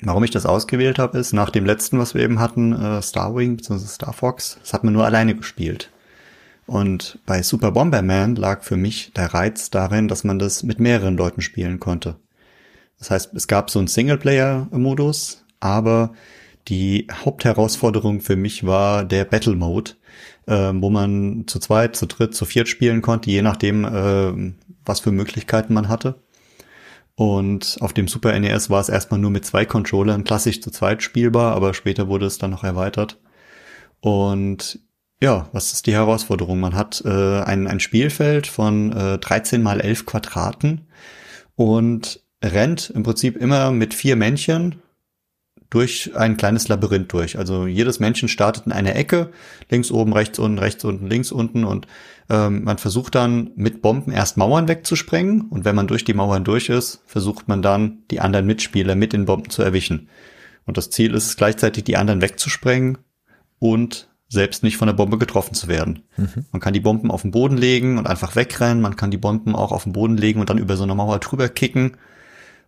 Warum ich das ausgewählt habe, ist nach dem letzten, was wir eben hatten, äh, Starwing bzw. Star Fox, das hat man nur alleine gespielt. Und bei Super Bomberman lag für mich der Reiz darin, dass man das mit mehreren Leuten spielen konnte. Das heißt, es gab so einen Singleplayer-Modus, aber die Hauptherausforderung für mich war der Battle Mode, äh, wo man zu zweit, zu dritt, zu viert spielen konnte, je nachdem, äh, was für Möglichkeiten man hatte. Und auf dem Super NES war es erstmal nur mit zwei Controllern klassisch zu zweit spielbar, aber später wurde es dann noch erweitert. Und ja, was ist die Herausforderung? Man hat äh, ein, ein Spielfeld von äh, 13 mal 11 Quadraten und rennt im Prinzip immer mit vier Männchen durch ein kleines Labyrinth durch. Also jedes Männchen startet in einer Ecke, links oben, rechts unten, rechts unten, links unten und ähm, man versucht dann mit Bomben erst Mauern wegzusprengen und wenn man durch die Mauern durch ist, versucht man dann die anderen Mitspieler mit den Bomben zu erwischen. Und das Ziel ist es gleichzeitig, die anderen wegzusprengen und selbst nicht von der Bombe getroffen zu werden. Mhm. Man kann die Bomben auf den Boden legen und einfach wegrennen, man kann die Bomben auch auf den Boden legen und dann über so eine Mauer drüber kicken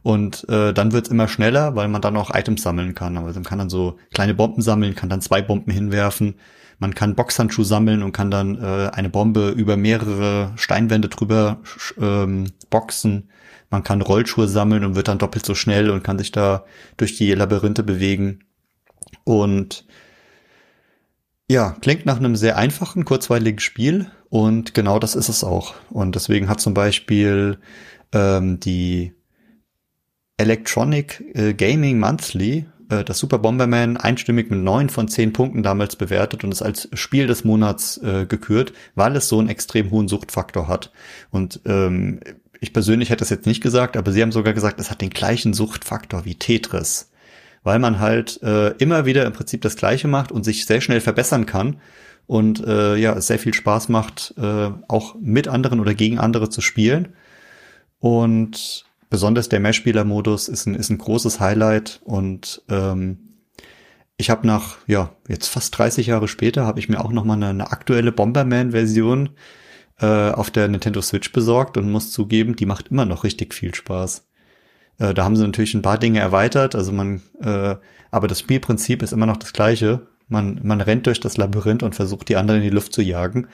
und äh, dann wird's immer schneller, weil man dann auch Items sammeln kann. Also man kann dann so kleine Bomben sammeln, kann dann zwei Bomben hinwerfen. Man kann Boxhandschuh sammeln und kann dann äh, eine Bombe über mehrere Steinwände drüber ähm, boxen. Man kann Rollschuhe sammeln und wird dann doppelt so schnell und kann sich da durch die Labyrinthe bewegen. Und Ja, klingt nach einem sehr einfachen, kurzweiligen Spiel und genau das ist es auch. Und deswegen hat zum Beispiel ähm, die Electronic äh, Gaming Monthly äh, das Super Bomberman einstimmig mit neun von zehn Punkten damals bewertet und es als Spiel des Monats äh, gekürt, weil es so einen extrem hohen Suchtfaktor hat. Und ähm, ich persönlich hätte es jetzt nicht gesagt, aber sie haben sogar gesagt, es hat den gleichen Suchtfaktor wie Tetris weil man halt äh, immer wieder im Prinzip das Gleiche macht und sich sehr schnell verbessern kann und äh, ja, es sehr viel Spaß macht, äh, auch mit anderen oder gegen andere zu spielen. Und besonders der Mehrspieler-Modus ist ein, ist ein großes Highlight und ähm, ich habe nach, ja, jetzt fast 30 Jahre später, habe ich mir auch noch mal eine, eine aktuelle Bomberman-Version äh, auf der Nintendo Switch besorgt und muss zugeben, die macht immer noch richtig viel Spaß. Äh, da haben sie natürlich ein paar Dinge erweitert, also man, äh, aber das Spielprinzip ist immer noch das gleiche. Man, man rennt durch das Labyrinth und versucht, die anderen in die Luft zu jagen.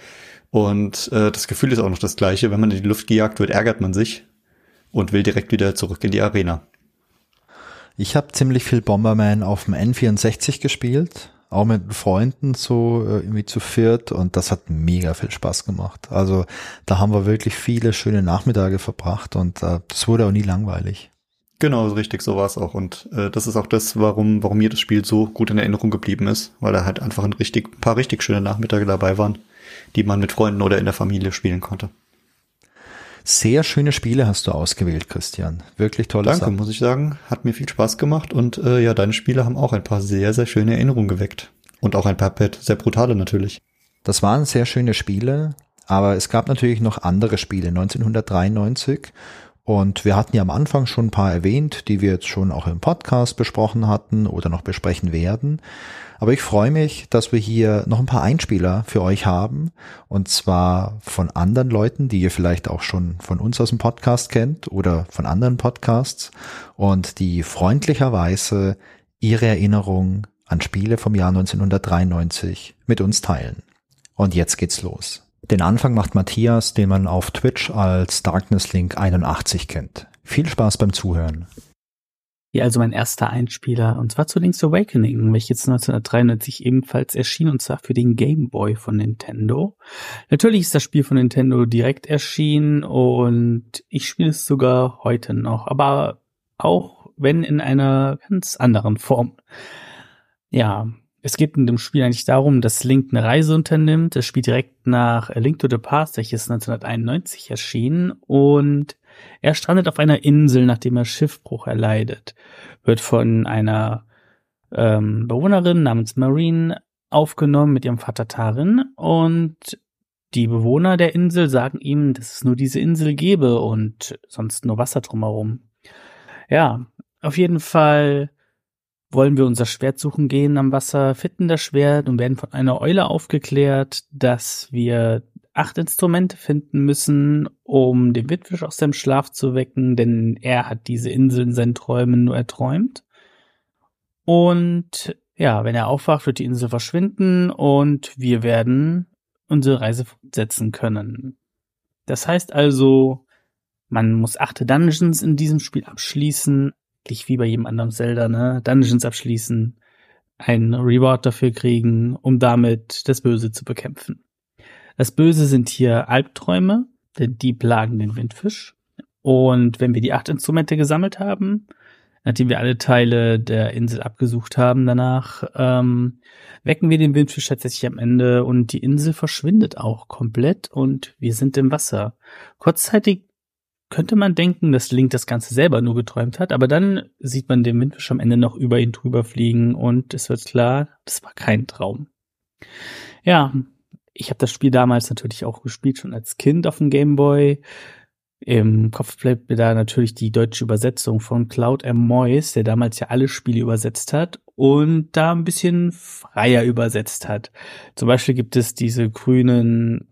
Und äh, das Gefühl ist auch noch das gleiche. Wenn man in die Luft gejagt wird, ärgert man sich und will direkt wieder zurück in die Arena. Ich habe ziemlich viel Bomberman auf dem N64 gespielt, auch mit Freunden so äh, irgendwie zu viert und das hat mega viel Spaß gemacht. Also da haben wir wirklich viele schöne Nachmittage verbracht und äh, das wurde auch nie langweilig. Genau, richtig, so war es auch. Und äh, das ist auch das, warum, warum mir das Spiel so gut in Erinnerung geblieben ist, weil da halt einfach ein richtig, paar richtig schöne Nachmittage dabei waren, die man mit Freunden oder in der Familie spielen konnte. Sehr schöne Spiele hast du ausgewählt, Christian. Wirklich tolle Danke, Sachen. muss ich sagen. Hat mir viel Spaß gemacht und äh, ja, deine Spiele haben auch ein paar sehr, sehr schöne Erinnerungen geweckt. Und auch ein paar sehr brutale natürlich. Das waren sehr schöne Spiele, aber es gab natürlich noch andere Spiele. 1993 und wir hatten ja am Anfang schon ein paar erwähnt, die wir jetzt schon auch im Podcast besprochen hatten oder noch besprechen werden. Aber ich freue mich, dass wir hier noch ein paar Einspieler für euch haben. Und zwar von anderen Leuten, die ihr vielleicht auch schon von uns aus dem Podcast kennt oder von anderen Podcasts und die freundlicherweise ihre Erinnerung an Spiele vom Jahr 1993 mit uns teilen. Und jetzt geht's los. Den Anfang macht Matthias, den man auf Twitch als Darkness Link 81 kennt. Viel Spaß beim Zuhören. Ja, also mein erster Einspieler, und zwar zu Link's Awakening, welches 1993 ebenfalls erschien, und zwar für den Game Boy von Nintendo. Natürlich ist das Spiel von Nintendo direkt erschienen, und ich spiele es sogar heute noch, aber auch wenn in einer ganz anderen Form. Ja, es geht in dem Spiel eigentlich darum, dass Link eine Reise unternimmt. Es spielt direkt nach A Link to the Past, welches 1991 erschien. Und er strandet auf einer Insel, nachdem er Schiffbruch erleidet. Wird von einer ähm, Bewohnerin namens Marine aufgenommen mit ihrem Vater Tarin. Und die Bewohner der Insel sagen ihm, dass es nur diese Insel gebe und sonst nur Wasser drumherum. Ja, auf jeden Fall wollen wir unser Schwert suchen gehen am Wasser, finden das Schwert und werden von einer Eule aufgeklärt, dass wir acht Instrumente finden müssen, um den Witwisch aus seinem Schlaf zu wecken, denn er hat diese Insel in seinen Träumen nur erträumt. Und ja, wenn er aufwacht, wird die Insel verschwinden und wir werden unsere Reise fortsetzen können. Das heißt also, man muss achte Dungeons in diesem Spiel abschließen, eigentlich wie bei jedem anderen Zelda, ne? Dungeons abschließen, ein Reward dafür kriegen, um damit das Böse zu bekämpfen. Das Böse sind hier Albträume, denn die plagen den Windfisch. Und wenn wir die acht Instrumente gesammelt haben, nachdem wir alle Teile der Insel abgesucht haben danach, ähm, wecken wir den Windfisch tatsächlich am Ende und die Insel verschwindet auch komplett und wir sind im Wasser. Kurzzeitig könnte man denken, dass Link das Ganze selber nur geträumt hat, aber dann sieht man den Windfisch am Ende noch über ihn drüber fliegen und es wird klar, das war kein Traum. Ja, ich habe das Spiel damals natürlich auch gespielt, schon als Kind auf dem Gameboy. Im Kopf bleibt mir da natürlich die deutsche Übersetzung von Cloud M. Moyes, der damals ja alle Spiele übersetzt hat und da ein bisschen freier übersetzt hat. Zum Beispiel gibt es diese grünen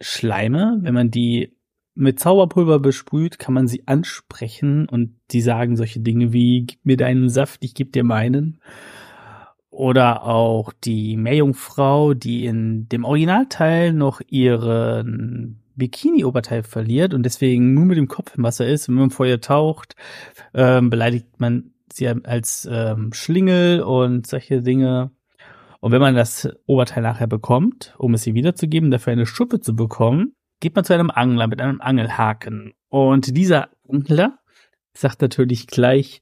Schleime, wenn man die mit Zauberpulver besprüht, kann man sie ansprechen und die sagen solche Dinge wie, gib mir deinen Saft, ich geb dir meinen. Oder auch die Meerjungfrau, die in dem Originalteil noch ihren Bikini-Oberteil verliert und deswegen nur mit dem Kopf im Wasser ist. Wenn man vor ihr taucht, ähm, beleidigt man sie als ähm, Schlingel und solche Dinge. Und wenn man das Oberteil nachher bekommt, um es ihr wiederzugeben, dafür eine Schuppe zu bekommen, geht man zu einem Angler mit einem Angelhaken. Und dieser Angler sagt natürlich gleich,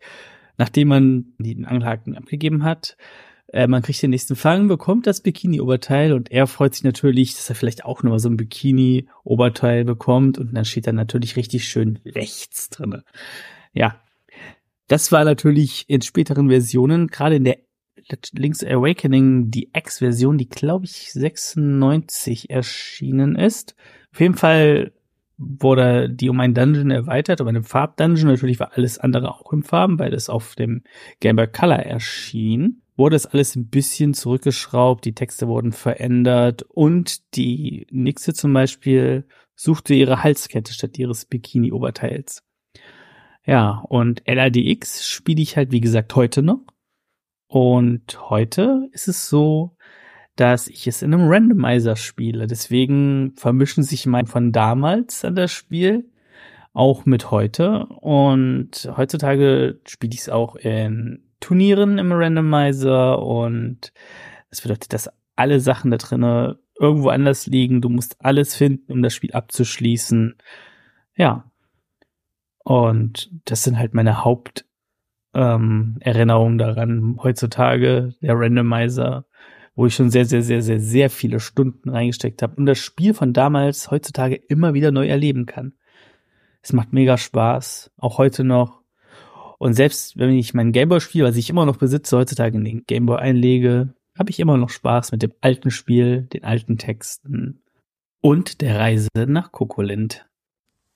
nachdem man den Angelhaken abgegeben hat, äh, man kriegt den nächsten Fang, bekommt das Bikini-Oberteil und er freut sich natürlich, dass er vielleicht auch nochmal so ein Bikini-Oberteil bekommt und dann steht da natürlich richtig schön rechts drinne. Ja, das war natürlich in späteren Versionen, gerade in der Link's Awakening, die X-Version, die glaube ich 96 erschienen ist. Auf jeden Fall wurde die um ein Dungeon erweitert, um einen Farbdungeon. Natürlich war alles andere auch im Farben, weil es auf dem Game Boy Color erschien. Wurde es alles ein bisschen zurückgeschraubt, die Texte wurden verändert und die Nixe zum Beispiel suchte ihre Halskette statt ihres Bikini-Oberteils. Ja, und LADX spiele ich halt, wie gesagt, heute noch. Und heute ist es so, dass ich es in einem Randomizer spiele. Deswegen vermischen sich mein von damals an das Spiel auch mit heute. Und heutzutage spiele ich es auch in Turnieren im Randomizer und das bedeutet, dass alle Sachen da drinnen irgendwo anders liegen. Du musst alles finden, um das Spiel abzuschließen. Ja. Und das sind halt meine Haupt ähm, Erinnerungen daran. Heutzutage der Randomizer wo ich schon sehr, sehr, sehr, sehr, sehr viele Stunden reingesteckt habe und das Spiel von damals heutzutage immer wieder neu erleben kann. Es macht mega Spaß, auch heute noch. Und selbst wenn ich mein Gameboy spiel, was ich immer noch besitze, heutzutage in den Gameboy einlege, habe ich immer noch Spaß mit dem alten Spiel, den alten Texten und der Reise nach Kokolind.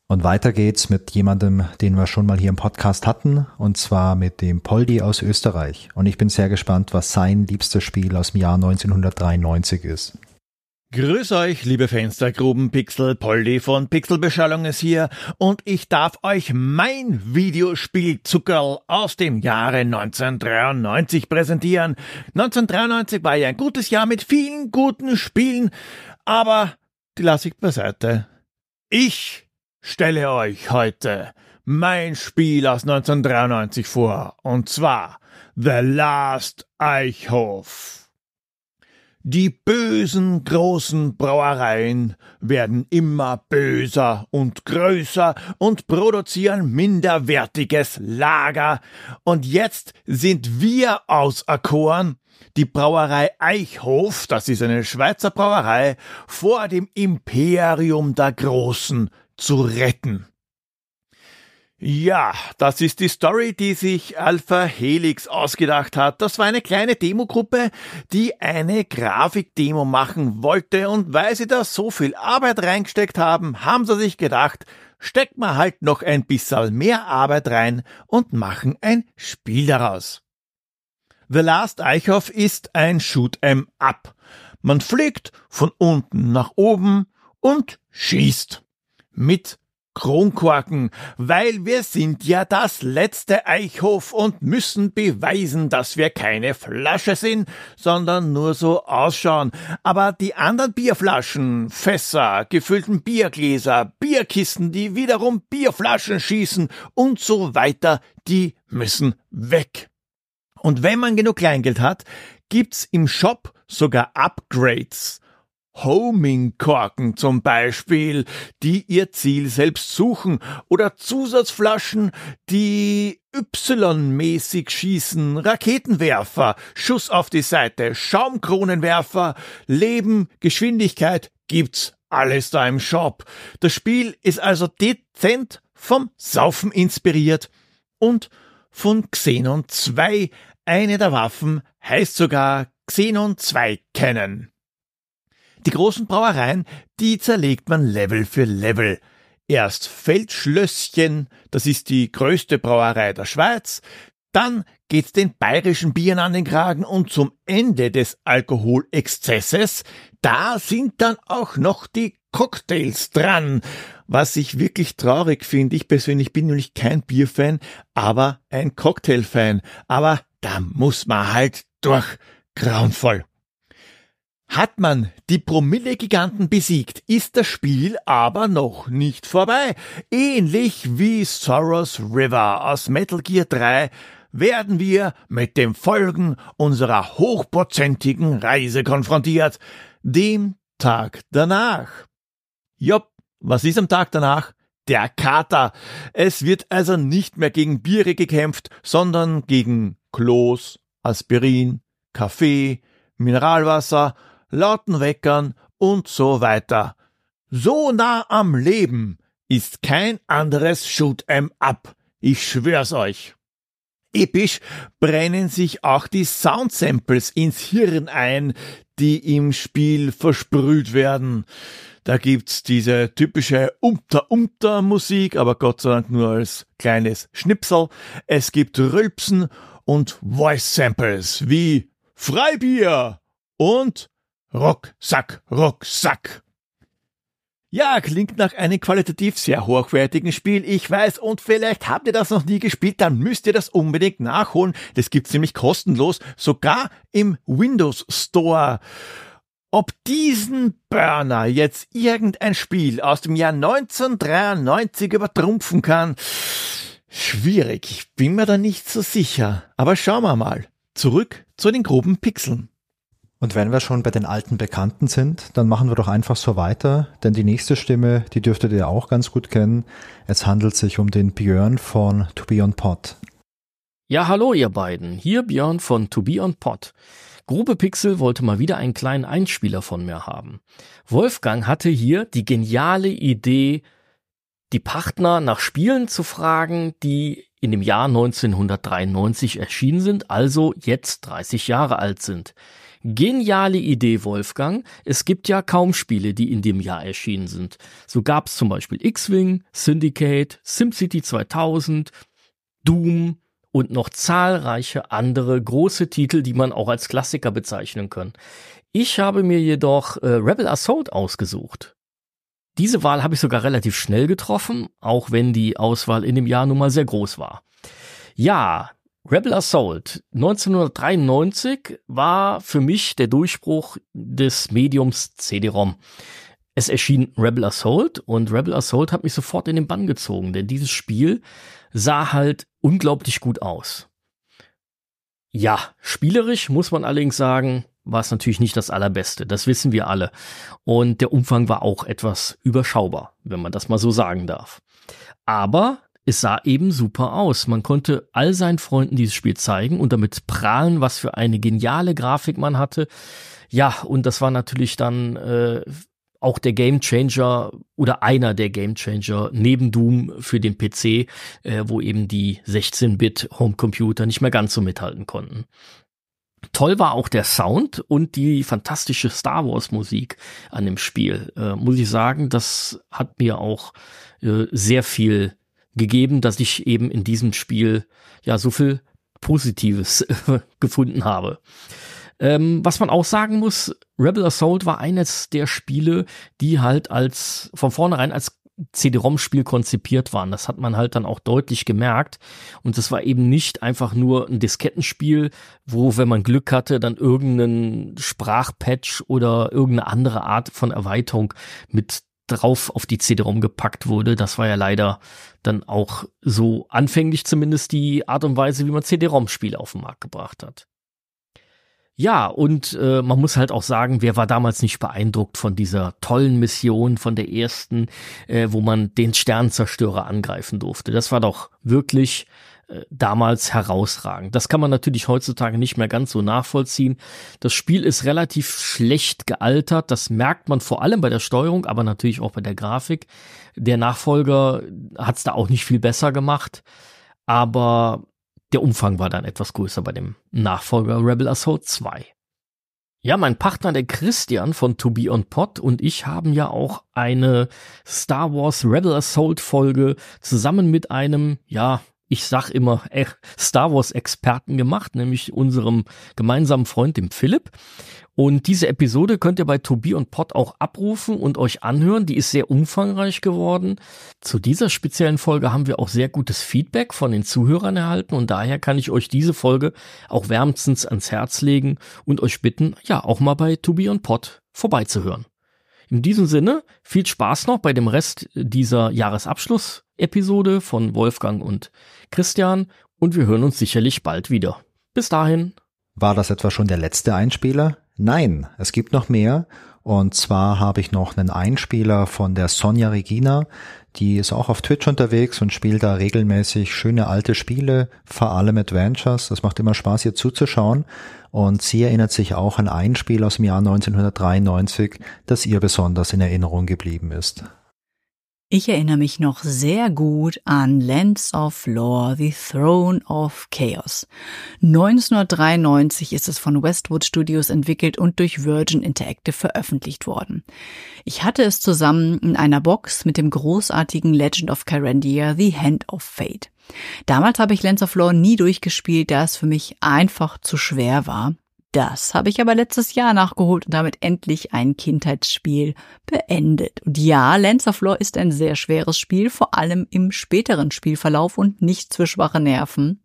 Und weiter geht's mit jemandem, den wir schon mal hier im Podcast hatten, und zwar mit dem Poldi aus Österreich. Und ich bin sehr gespannt, was sein liebstes Spiel aus dem Jahr 1993 ist. Grüß euch, liebe Fenstergrubenpixel, Poldi von Pixelbeschallung ist hier und ich darf euch mein Videospiel Zuckerl aus dem Jahre 1993 präsentieren. 1993 war ja ein gutes Jahr mit vielen guten Spielen, aber die lasse ich beiseite. Ich stelle euch heute mein Spiel aus 1993 vor, und zwar The Last Eichhof. Die bösen großen Brauereien werden immer böser und größer und produzieren minderwertiges Lager. Und jetzt sind wir auserkoren, die Brauerei Eichhof, das ist eine Schweizer Brauerei, vor dem Imperium der Großen zu retten. Ja, das ist die Story, die sich Alpha Helix ausgedacht hat. Das war eine kleine Demogruppe, die eine Grafikdemo machen wollte und weil sie da so viel Arbeit reingesteckt haben, haben sie sich gedacht, stecken wir halt noch ein bisschen mehr Arbeit rein und machen ein Spiel daraus. The Last Eichhoff ist ein Shoot'em Up. Man fliegt von unten nach oben und schießt mit Kronkorken, weil wir sind ja das letzte Eichhof und müssen beweisen, dass wir keine Flasche sind, sondern nur so ausschauen. Aber die anderen Bierflaschen, Fässer, gefüllten Biergläser, Bierkisten, die wiederum Bierflaschen schießen und so weiter, die müssen weg. Und wenn man genug Kleingeld hat, gibt's im Shop sogar Upgrades. Homing-Korken zum Beispiel, die ihr Ziel selbst suchen, oder Zusatzflaschen, die Y-mäßig schießen, Raketenwerfer, Schuss auf die Seite, Schaumkronenwerfer, Leben, Geschwindigkeit, gibt's alles da im Shop. Das Spiel ist also dezent vom Saufen inspiriert und von Xenon 2. Eine der Waffen heißt sogar Xenon 2 kennen. Die großen Brauereien, die zerlegt man Level für Level. Erst Feldschlösschen, das ist die größte Brauerei der Schweiz, dann geht's den bayerischen Bieren an den Kragen und zum Ende des Alkoholexzesses, da sind dann auch noch die Cocktails dran. Was ich wirklich traurig finde, ich persönlich bin nämlich kein Bierfan, aber ein Cocktailfan. Aber da muss man halt durch. Grauenvoll. Hat man die Promille-Giganten besiegt, ist das Spiel aber noch nicht vorbei. Ähnlich wie Soros River aus Metal Gear 3 werden wir mit den Folgen unserer hochprozentigen Reise konfrontiert, dem Tag danach. Jopp, was ist am Tag danach? Der Kater. Es wird also nicht mehr gegen Biere gekämpft, sondern gegen Klos, Aspirin, Kaffee, Mineralwasser, lauten Weckern und so weiter. So nah am Leben ist kein anderes Shoot'em Up. Ich schwör's euch. Episch brennen sich auch die Soundsamples ins Hirn ein, die im Spiel versprüht werden. Da gibt's diese typische Umter-Umter-Musik, aber Gott sei Dank nur als kleines Schnipsel. Es gibt Rülpsen und Voice-Samples wie Freibier und Rucksack, Rucksack. Ja, klingt nach einem qualitativ sehr hochwertigen Spiel, ich weiß, und vielleicht habt ihr das noch nie gespielt, dann müsst ihr das unbedingt nachholen. Das gibt's nämlich kostenlos, sogar im Windows Store. Ob diesen Burner jetzt irgendein Spiel aus dem Jahr 1993 übertrumpfen kann, schwierig, ich bin mir da nicht so sicher. Aber schauen wir mal. Zurück zu den groben Pixeln. Und wenn wir schon bei den alten Bekannten sind, dann machen wir doch einfach so weiter, denn die nächste Stimme, die dürftet ihr auch ganz gut kennen. Es handelt sich um den Björn von To Be On Pod. Ja, hallo ihr beiden. Hier Björn von To Be On Pod. Grube Pixel wollte mal wieder einen kleinen Einspieler von mir haben. Wolfgang hatte hier die geniale Idee, die Partner nach Spielen zu fragen, die in dem Jahr 1993 erschienen sind, also jetzt 30 Jahre alt sind. Geniale Idee, Wolfgang. Es gibt ja kaum Spiele, die in dem Jahr erschienen sind. So gab es zum Beispiel X-Wing, Syndicate, SimCity 2000, Doom und noch zahlreiche andere große Titel, die man auch als Klassiker bezeichnen kann. Ich habe mir jedoch äh, Rebel Assault ausgesucht. Diese Wahl habe ich sogar relativ schnell getroffen, auch wenn die Auswahl in dem Jahr nun mal sehr groß war. Ja, Rebel Assault 1993 war für mich der Durchbruch des Mediums CD-ROM. Es erschien Rebel Assault und Rebel Assault hat mich sofort in den Bann gezogen, denn dieses Spiel sah halt unglaublich gut aus. Ja, spielerisch muss man allerdings sagen, war es natürlich nicht das allerbeste. Das wissen wir alle. Und der Umfang war auch etwas überschaubar, wenn man das mal so sagen darf. Aber es sah eben super aus. Man konnte all seinen Freunden dieses Spiel zeigen und damit prahlen, was für eine geniale Grafik man hatte. Ja, und das war natürlich dann äh, auch der Gamechanger oder einer der Gamechanger neben Doom für den PC, äh, wo eben die 16-Bit Homecomputer nicht mehr ganz so mithalten konnten. Toll war auch der Sound und die fantastische Star Wars Musik an dem Spiel. Äh, muss ich sagen, das hat mir auch äh, sehr viel gegeben, dass ich eben in diesem Spiel ja so viel Positives gefunden habe. Ähm, was man auch sagen muss, Rebel Assault war eines der Spiele, die halt als von vornherein als CD-ROM-Spiel konzipiert waren. Das hat man halt dann auch deutlich gemerkt. Und es war eben nicht einfach nur ein Diskettenspiel, wo, wenn man Glück hatte, dann irgendeinen Sprachpatch oder irgendeine andere Art von Erweiterung mit drauf auf die CD-ROM gepackt wurde. Das war ja leider dann auch so anfänglich zumindest die Art und Weise, wie man CD-ROM-Spiele auf den Markt gebracht hat. Ja, und äh, man muss halt auch sagen, wer war damals nicht beeindruckt von dieser tollen Mission, von der ersten, äh, wo man den Sternzerstörer angreifen durfte. Das war doch wirklich damals herausragend. Das kann man natürlich heutzutage nicht mehr ganz so nachvollziehen. Das Spiel ist relativ schlecht gealtert. Das merkt man vor allem bei der Steuerung, aber natürlich auch bei der Grafik. Der Nachfolger hat es da auch nicht viel besser gemacht. Aber der Umfang war dann etwas größer bei dem Nachfolger Rebel Assault 2. Ja, mein Partner, der Christian von To Be On Pod und ich haben ja auch eine Star Wars Rebel Assault Folge zusammen mit einem, ja, ich sag immer, äh, Star Wars Experten gemacht, nämlich unserem gemeinsamen Freund, dem Philipp. Und diese Episode könnt ihr bei Tobi und Pod auch abrufen und euch anhören. Die ist sehr umfangreich geworden. Zu dieser speziellen Folge haben wir auch sehr gutes Feedback von den Zuhörern erhalten und daher kann ich euch diese Folge auch wärmstens ans Herz legen und euch bitten, ja, auch mal bei Tobi und Pod vorbeizuhören. In diesem Sinne, viel Spaß noch bei dem Rest dieser Jahresabschluss-Episode von Wolfgang und Christian Und wir hören uns sicherlich bald wieder. Bis dahin. War das etwa schon der letzte Einspieler? Nein, es gibt noch mehr. Und zwar habe ich noch einen Einspieler von der Sonja Regina. Die ist auch auf Twitch unterwegs und spielt da regelmäßig schöne alte Spiele, vor allem Adventures. Das macht immer Spaß, ihr zuzuschauen. Und sie erinnert sich auch an ein Spiel aus dem Jahr 1993, das ihr besonders in Erinnerung geblieben ist. Ich erinnere mich noch sehr gut an Lands of Lore, The Throne of Chaos. 1993 ist es von Westwood Studios entwickelt und durch Virgin Interactive veröffentlicht worden. Ich hatte es zusammen in einer Box mit dem großartigen Legend of Kyrandia, The Hand of Fate. Damals habe ich Lands of Lore nie durchgespielt, da es für mich einfach zu schwer war. Das habe ich aber letztes Jahr nachgeholt und damit endlich ein Kindheitsspiel beendet. Und ja, Lands of Lore ist ein sehr schweres Spiel, vor allem im späteren Spielverlauf und nicht für schwache Nerven.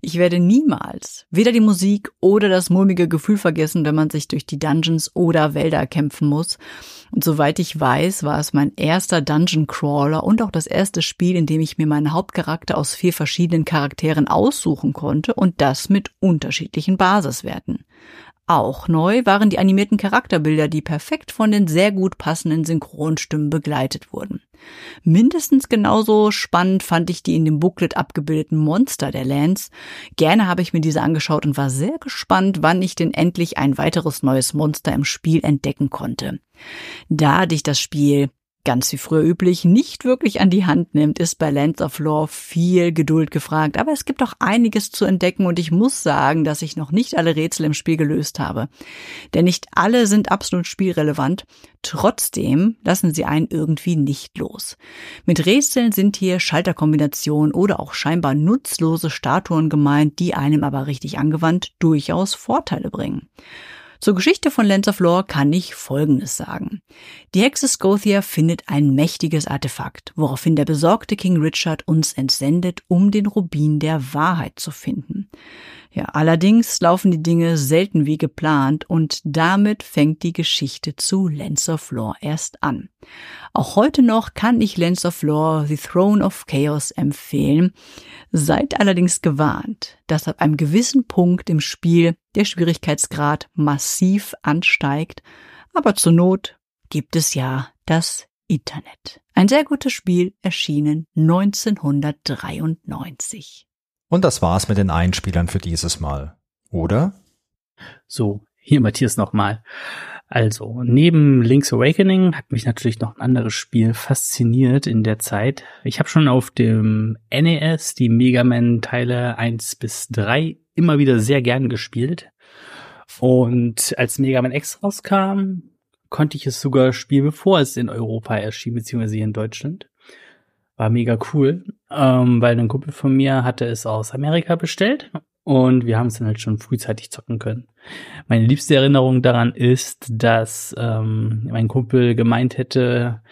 Ich werde niemals weder die Musik oder das mulmige Gefühl vergessen, wenn man sich durch die Dungeons oder Wälder kämpfen muss. Und soweit ich weiß, war es mein erster Dungeon Crawler und auch das erste Spiel, in dem ich mir meinen Hauptcharakter aus vier verschiedenen Charakteren aussuchen konnte und das mit unterschiedlichen Basiswerten. Auch neu waren die animierten Charakterbilder, die perfekt von den sehr gut passenden Synchronstimmen begleitet wurden. Mindestens genauso spannend fand ich die in dem Booklet abgebildeten Monster der Lands. Gerne habe ich mir diese angeschaut und war sehr gespannt, wann ich denn endlich ein weiteres neues Monster im Spiel entdecken konnte. Da dich das Spiel ganz wie früher üblich, nicht wirklich an die Hand nimmt, ist bei Lands of Lore viel Geduld gefragt. Aber es gibt auch einiges zu entdecken und ich muss sagen, dass ich noch nicht alle Rätsel im Spiel gelöst habe. Denn nicht alle sind absolut spielrelevant. Trotzdem lassen sie einen irgendwie nicht los. Mit Rätseln sind hier Schalterkombinationen oder auch scheinbar nutzlose Statuen gemeint, die einem aber richtig angewandt durchaus Vorteile bringen. Zur Geschichte von Lands of Lore kann ich Folgendes sagen. Die Hexe Scothia findet ein mächtiges Artefakt, woraufhin der besorgte King Richard uns entsendet, um den Rubin der Wahrheit zu finden. Ja, allerdings laufen die Dinge selten wie geplant und damit fängt die Geschichte zu Lens of Lore erst an. Auch heute noch kann ich Lens of Lore The Throne of Chaos empfehlen. Seid allerdings gewarnt, dass ab einem gewissen Punkt im Spiel der Schwierigkeitsgrad massiv ansteigt, aber zur Not gibt es ja das Internet. Ein sehr gutes Spiel erschienen 1993. Und das war's mit den Einspielern für dieses Mal. Oder? So, hier Matthias nochmal. Also, neben Link's Awakening hat mich natürlich noch ein anderes Spiel fasziniert in der Zeit. Ich habe schon auf dem NES die Mega Man Teile 1 bis 3 immer wieder sehr gern gespielt. Und als Mega Man X rauskam, konnte ich es sogar spielen, bevor es in Europa erschien, beziehungsweise hier in Deutschland. War mega cool, ähm, weil ein Kumpel von mir hatte es aus Amerika bestellt und wir haben es dann halt schon frühzeitig zocken können. Meine liebste Erinnerung daran ist, dass ähm, mein Kumpel gemeint hätte,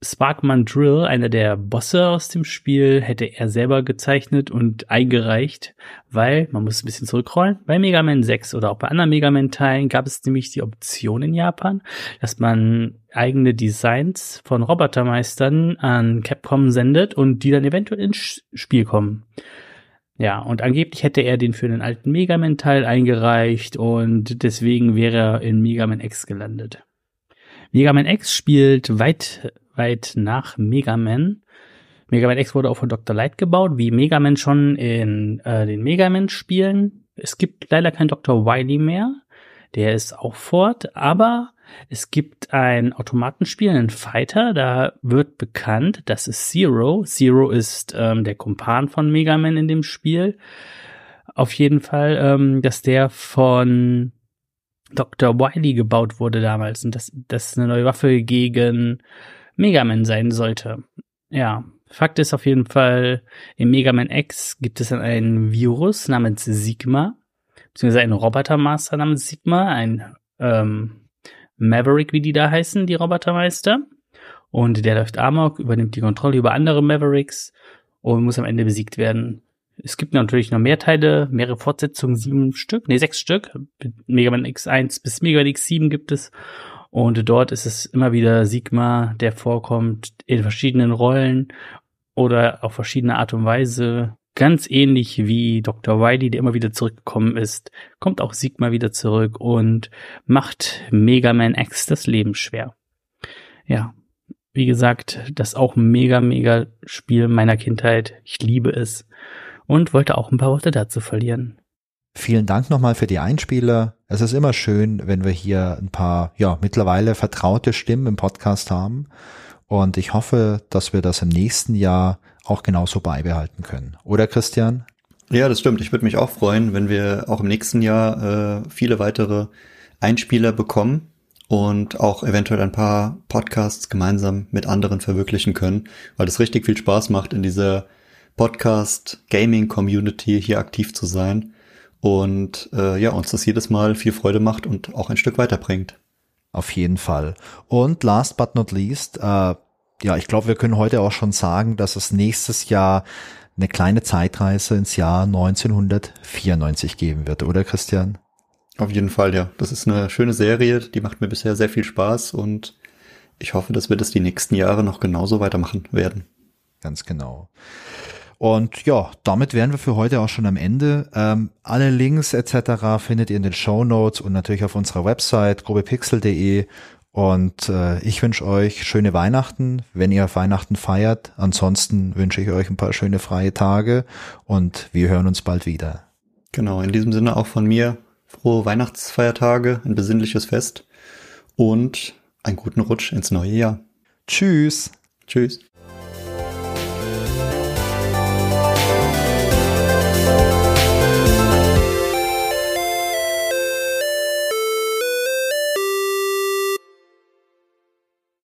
Sparkman Drill, einer der Bosse aus dem Spiel, hätte er selber gezeichnet und eingereicht, weil, man muss ein bisschen zurückrollen, bei Mega Man 6 oder auch bei anderen Mega Man Teilen gab es nämlich die Option in Japan, dass man eigene Designs von Robotermeistern an Capcom sendet und die dann eventuell ins Spiel kommen. Ja, und angeblich hätte er den für den alten Mega Man Teil eingereicht und deswegen wäre er in Mega Man X gelandet. Mega Man X spielt weit weit nach Mega Man. Mega Man X wurde auch von Dr. Light gebaut, wie Mega Man schon in äh, den Mega Man Spielen. Es gibt leider keinen Dr. Wily mehr. Der ist auch fort, aber es gibt ein Automatenspiel, einen Fighter, da wird bekannt, das ist Zero. Zero ist ähm, der Kumpan von Mega Man in dem Spiel. Auf jeden Fall, ähm, dass der von Dr. Wily gebaut wurde damals und dass das eine neue Waffe gegen Mega Man sein sollte. Ja, Fakt ist auf jeden Fall, im Mega Man X gibt es ein Virus namens Sigma, beziehungsweise einen Robotermaster namens Sigma, ein ähm, Maverick, wie die da heißen, die Robotermeister. Und der läuft Amok, übernimmt die Kontrolle über andere Mavericks und muss am Ende besiegt werden. Es gibt natürlich noch mehr Teile, mehrere Fortsetzungen, sieben Stück, nee, sechs Stück. Mega Man X1 bis Mega Man X7 gibt es. Und dort ist es immer wieder Sigma, der vorkommt in verschiedenen Rollen oder auf verschiedene Art und Weise. ganz ähnlich wie Dr. Wily, der immer wieder zurückgekommen ist, kommt auch Sigma wieder zurück und macht Mega Man X das Leben schwer. Ja, wie gesagt, das auch mega, mega Spiel meiner Kindheit. Ich liebe es und wollte auch ein paar Worte dazu verlieren. Vielen Dank nochmal für die Einspieler. Es ist immer schön, wenn wir hier ein paar, ja, mittlerweile vertraute Stimmen im Podcast haben. Und ich hoffe, dass wir das im nächsten Jahr auch genauso beibehalten können. Oder Christian? Ja, das stimmt. Ich würde mich auch freuen, wenn wir auch im nächsten Jahr äh, viele weitere Einspieler bekommen und auch eventuell ein paar Podcasts gemeinsam mit anderen verwirklichen können, weil es richtig viel Spaß macht, in dieser Podcast-Gaming-Community hier aktiv zu sein und äh, ja, uns das jedes Mal viel Freude macht und auch ein Stück weiterbringt. Auf jeden Fall. Und last but not least, äh, ja, ich glaube, wir können heute auch schon sagen, dass es nächstes Jahr eine kleine Zeitreise ins Jahr 1994 geben wird, oder Christian? Auf jeden Fall, ja. Das ist eine schöne Serie, die macht mir bisher sehr viel Spaß und ich hoffe, dass wir das die nächsten Jahre noch genauso weitermachen werden. Ganz genau. Und ja, damit wären wir für heute auch schon am Ende. Ähm, alle Links etc. findet ihr in den Show Notes und natürlich auf unserer Website grobepixel.de. Und äh, ich wünsche euch schöne Weihnachten, wenn ihr Weihnachten feiert. Ansonsten wünsche ich euch ein paar schöne freie Tage und wir hören uns bald wieder. Genau, in diesem Sinne auch von mir frohe Weihnachtsfeiertage, ein besinnliches Fest und einen guten Rutsch ins neue Jahr. Tschüss. Tschüss.